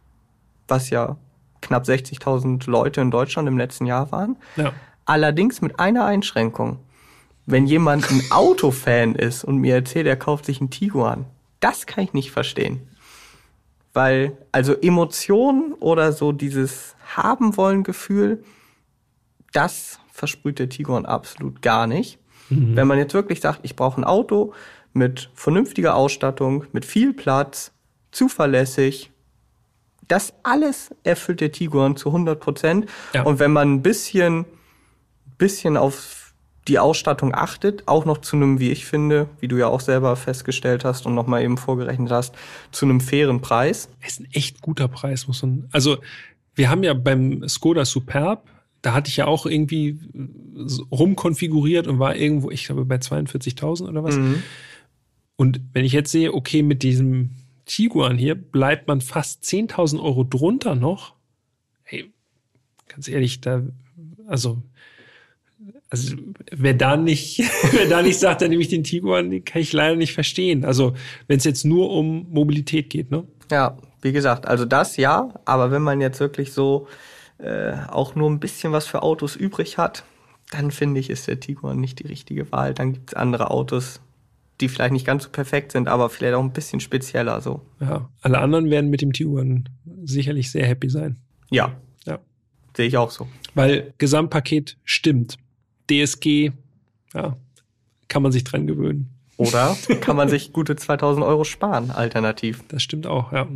was ja knapp 60.000 Leute in Deutschland im letzten Jahr waren. Ja. Allerdings mit einer Einschränkung. Wenn jemand ein Autofan ist und mir erzählt, er kauft sich einen Tiguan, das kann ich nicht verstehen. Weil, also Emotionen oder so dieses haben wollen Gefühl, das versprüht der Tiguan absolut gar nicht. Wenn man jetzt wirklich sagt, ich brauche ein Auto mit vernünftiger Ausstattung, mit viel Platz, zuverlässig, das alles erfüllt der Tiguan zu 100 Prozent. Ja. Und wenn man ein bisschen, bisschen auf die Ausstattung achtet, auch noch zu einem, wie ich finde, wie du ja auch selber festgestellt hast und nochmal eben vorgerechnet hast, zu einem fairen Preis. ist ein echt guter Preis, muss man. Also, wir haben ja beim Skoda Superb, da hatte ich ja auch irgendwie so rumkonfiguriert und war irgendwo, ich glaube, bei 42.000 oder was. Mhm. Und wenn ich jetzt sehe, okay, mit diesem Tiguan hier bleibt man fast 10.000 Euro drunter noch. Hey, ganz ehrlich, da, also, also, wer da nicht, wer da nicht sagt, dann nehme ich den Tiguan, den kann ich leider nicht verstehen. Also, wenn es jetzt nur um Mobilität geht, ne? Ja, wie gesagt, also das ja, aber wenn man jetzt wirklich so äh, auch nur ein bisschen was für Autos übrig hat, dann finde ich, ist der Tiguan nicht die richtige Wahl. Dann gibt's andere Autos, die vielleicht nicht ganz so perfekt sind, aber vielleicht auch ein bisschen spezieller so. Ja, alle anderen werden mit dem Tiguan sicherlich sehr happy sein. Ja, Ja. Sehe ich auch so. Weil Gesamtpaket stimmt. DSG, ja, kann man sich dran gewöhnen. Oder kann man sich gute 2000 Euro sparen, alternativ. Das stimmt auch, ja.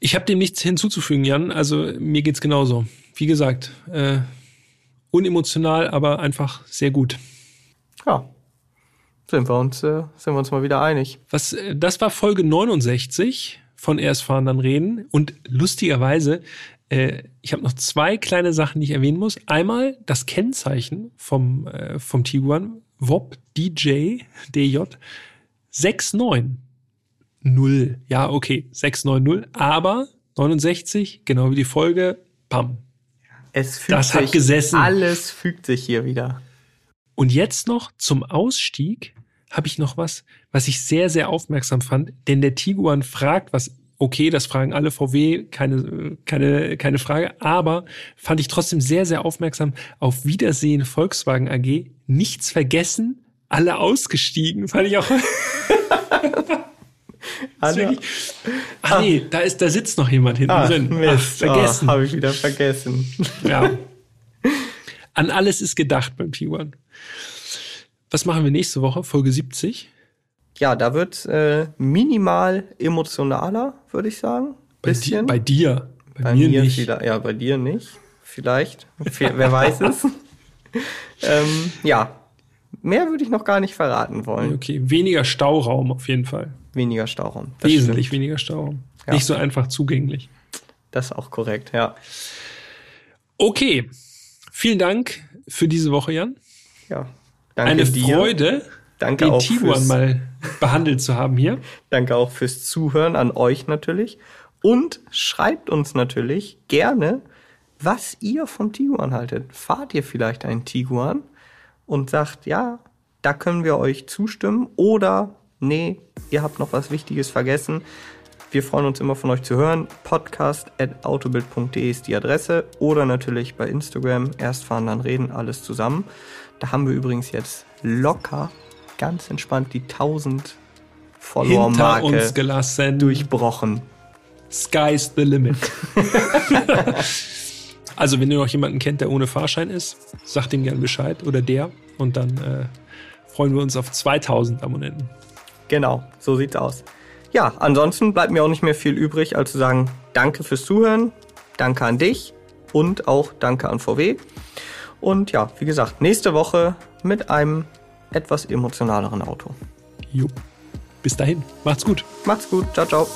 Ich habe dem nichts hinzuzufügen, Jan. Also mir geht's genauso. Wie gesagt, äh, unemotional, aber einfach sehr gut. Ja, sind wir uns, äh, sind wir uns mal wieder einig. Was, äh, das war Folge 69 von Erst fahren, dann reden. Und lustigerweise, äh, ich habe noch zwei kleine Sachen, die ich erwähnen muss. Einmal das Kennzeichen vom, äh, vom Tiguan, WOP DJ DJ 69. Null. Ja, okay, 690, aber 69, genau wie die Folge, pam. Es fügt Das hat sich, gesessen. Alles fügt sich hier wieder. Und jetzt noch zum Ausstieg habe ich noch was, was ich sehr, sehr aufmerksam fand, denn der Tiguan fragt, was okay, das fragen alle VW, keine, keine, keine Frage, aber fand ich trotzdem sehr, sehr aufmerksam. Auf Wiedersehen Volkswagen AG, nichts vergessen, alle ausgestiegen, fand ich auch. Alle- ah nee, da ist, da sitzt noch jemand hinten Ah, drin. Ach, Mist, vergessen. habe ich wieder vergessen. Ja. An alles ist gedacht beim Tiguan. Was machen wir nächste Woche? Folge 70? Ja, da wird äh, minimal emotionaler, würde ich sagen. Bei, di Bisschen. bei dir. Bei, Bei mir, mir, nicht. Ja, bei dir nicht. Vielleicht. Wer weiß es. ähm, ja, mehr würde ich noch gar nicht verraten wollen. Okay, weniger Stauraum auf jeden Fall. Weniger Stauraum. Das Wesentlich stimmt. weniger Stauraum. Ja. Nicht so einfach zugänglich. Das ist auch korrekt, ja. Okay, vielen Dank für diese Woche, Jan. Ja. Danke Eine dir. Freude, Danke den auch Tiguan mal behandelt zu haben hier. Danke auch fürs Zuhören an euch natürlich. Und schreibt uns natürlich gerne, was ihr vom Tiguan haltet. Fahrt ihr vielleicht einen Tiguan und sagt, ja, da können wir euch zustimmen oder nee, ihr habt noch was Wichtiges vergessen. Wir freuen uns immer von euch zu hören. Podcast at autobild.de ist die Adresse oder natürlich bei Instagram erst fahren, dann reden, alles zusammen. Da haben wir übrigens jetzt locker, ganz entspannt die 1000 Hinter Follower-Marke uns gelassen. durchbrochen. Sky's the limit. also, wenn ihr noch jemanden kennt, der ohne Fahrschein ist, sagt ihm gern Bescheid oder der. Und dann äh, freuen wir uns auf 2000 Abonnenten. Genau, so sieht's aus. Ja, ansonsten bleibt mir auch nicht mehr viel übrig, als zu sagen, danke fürs Zuhören, danke an dich und auch danke an VW. Und ja, wie gesagt, nächste Woche mit einem etwas emotionaleren Auto. Jo. Bis dahin. Macht's gut. Macht's gut, ciao, ciao.